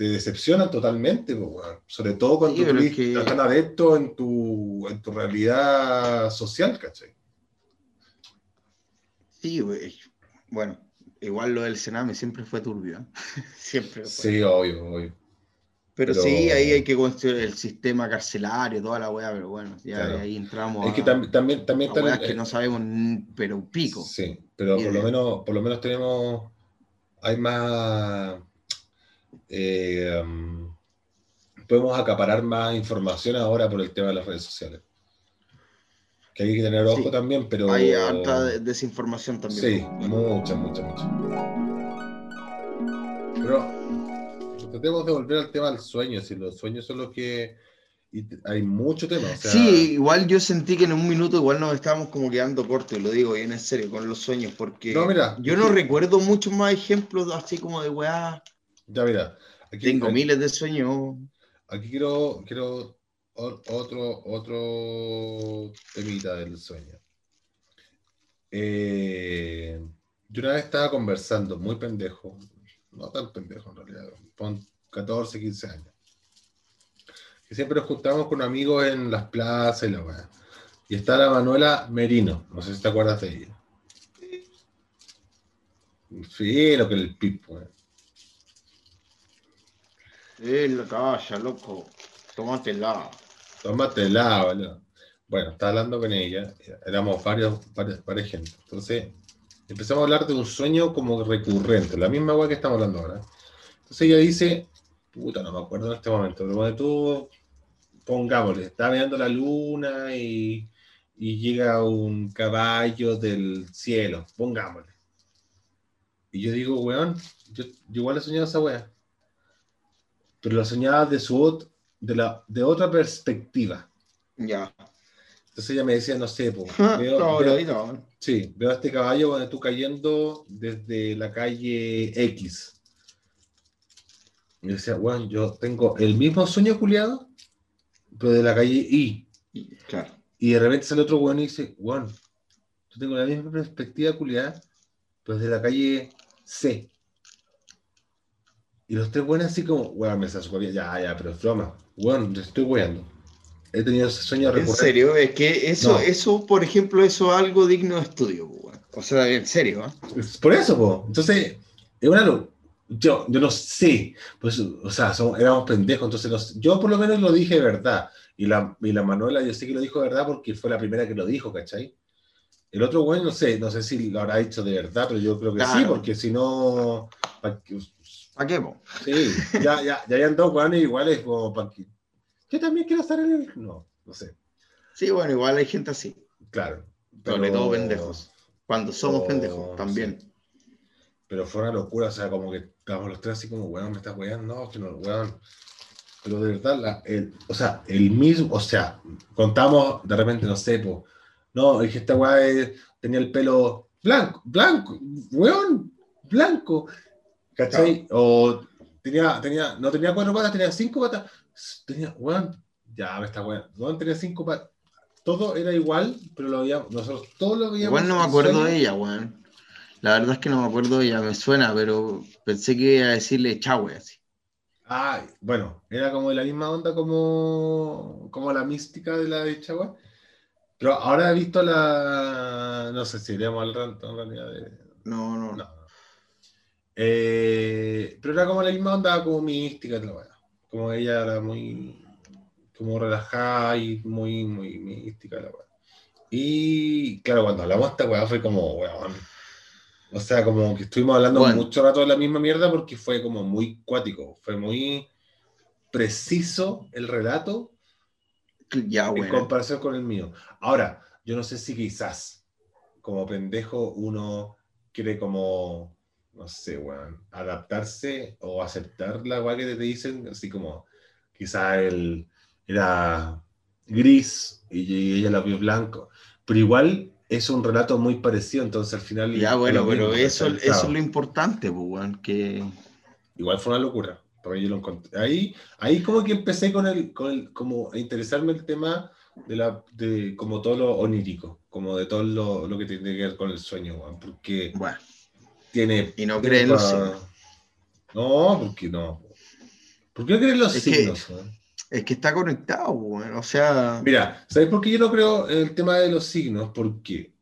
te decepcionan totalmente, sobre todo cuando Sí, tú eres que- tan adepto en tu, en tu realidad social, ¿cachai? Sí. Bueno, igual lo del Sename siempre fue turbio. ¿eh? siempre fue. Sí, obvio, obvio. pero, pero- sí, ahí hay que construir el sistema carcelario, toda la weá, pero bueno, ya Claro. ahí entramos Es que tam- también, también a que no sabemos, pero un pico. Sí, pero por lo menos, por lo menos tenemos, hay más, eh, um, podemos acaparar más información ahora por el tema de las redes sociales. Que hay que tener ojo Sí. también, pero... Hay harta de- desinformación también. Sí, mucha, mucha, mucha. Pero tratemos de volver al tema del sueño, si los sueños son los que... y hay mucho tema, o sea... Sí, igual yo sentí que en un minuto igual nos estábamos como quedando cortos, lo digo bien en serio, con los sueños, porque No, mira, yo no recuerdo muchos más ejemplos así como de weá. Ya mira, aquí, Tengo aquí- miles de sueños. Aquí quiero, quiero otro, otro temita del sueño. eh, yo una vez estaba conversando, muy pendejo, no tan pendejo en realidad, con 14, 15 años. Que siempre nos juntamos con amigos en las plazas y la weá. Y está la Manuela Merino, no sé si te acuerdas de ella. Sí, lo que el pipo. weón. Eh, la calla, loco. Tómatela. Tómatela, boludo. Bueno, estaba hablando con ella, éramos varios, varios, gente. Entonces, empezamos a hablar de un sueño como recurrente, la misma weá que estamos hablando ahora. Entonces ella dice, puta, no me acuerdo en este momento, pero cuando tú, pongámosle, está mirando la luna y, llega un caballo del cielo, pongámosle. Y yo digo, weón, yo, yo igual he soñado esa weá. Pero lo soñaba de su de, la, de otra perspectiva. Ya. Entonces ella me decía, no sé, po, No, veo, ahí no. sí, veo a este caballo cuando tú cayendo desde la calle X. Y yo decía, weón, yo tengo el mismo sueño culiado, pero de la calle Y. Claro. Y de repente sale otro weón y dice, weón, yo tengo la misma perspectiva culiada, pero desde la calle C. Y los tres weones así como, weón, me está bien, ya, ya, pero es broma. Weón, te estoy weando. He tenido ese sueño En recurrente. serio, es que eso, No. eso, por ejemplo, eso es algo digno de estudio, weón. O sea, en serio, ¿eh? Por eso, po. Entonces, es una yo, yo no sé, pues, o sea, somos- éramos pendejos, entonces nos- yo por lo menos lo dije de verdad. Y la, y la Manuela yo sé que lo dijo de verdad porque fue la primera que lo dijo, ¿cachai? El otro güey no sé, no sé si lo habrá dicho de verdad, pero yo creo que sí, Claro. porque si no, ¿Para qué, po? sí, ya, ya, ya hayan dos güeyes iguales como para que yo también quiero estar en el, no, no sé, Sí, bueno, igual hay gente así. claro. Sobre pero- todo pendejos. Cuando somos Oh, pendejos, también. Pero fue una locura, o sea, como que estábamos los tres así como, weón, me estás weando, no, que no, weón. Pero de verdad, la- el, o sea, el mismo, o sea, contamos de repente, no sé, po, no, dije, esta weá tenía el pelo blanco, blanco, weón, blanco, ¿cachai? O tenía, tenía, no tenía cuatro patas, tenía cinco patas, tenía, weón, ya me está weón, weón tenía cinco patas, todo era igual, pero lo veíamos, nosotros todos lo veíamos. Igual no me acuerdo de ella, weón. La verdad es que no me acuerdo de ella, me suena, pero pensé que iba a decirle chahue así. Ah, bueno, era como de la misma onda como, como la mística de la de Chagua. Pero ahora he visto la. No sé si iríamos al rato en realidad. de- No, no, no. Eh, pero era como la misma onda, como mística. Como ella era muy. Como relajada y muy, muy mística, la weá. Y claro, cuando hablamos de esta weá fue como, weón. O sea, como que estuvimos hablando Bueno. mucho rato de la misma mierda porque fue como muy cuático, fue muy preciso el relato Ya, en comparación con el mío. Ahora, yo no sé si quizás como pendejo uno quiere como, no sé, weón, adaptarse o aceptar la weá que te dicen, así como quizás él era gris y ella la vio blanco, pero igual es un relato muy parecido, entonces al final... Ya, bueno, pero mismo, eso, eso Claro. es lo importante, pues, weón, que... Igual fue una locura. Porque yo lo encontré. Ahí, ahí como que empecé con el, con el, como a interesarme el tema de la, de como todo lo onírico, como de todo lo, lo que tiene que ver con el sueño, weón, porque Bueno, tiene. Y no creen los signos. No, porque no. ¿Por qué no creen los Es que- signos? weón? es que está conectado, weón, o sea... Mira, ¿sabes por qué yo no creo en el tema de los signos? Porque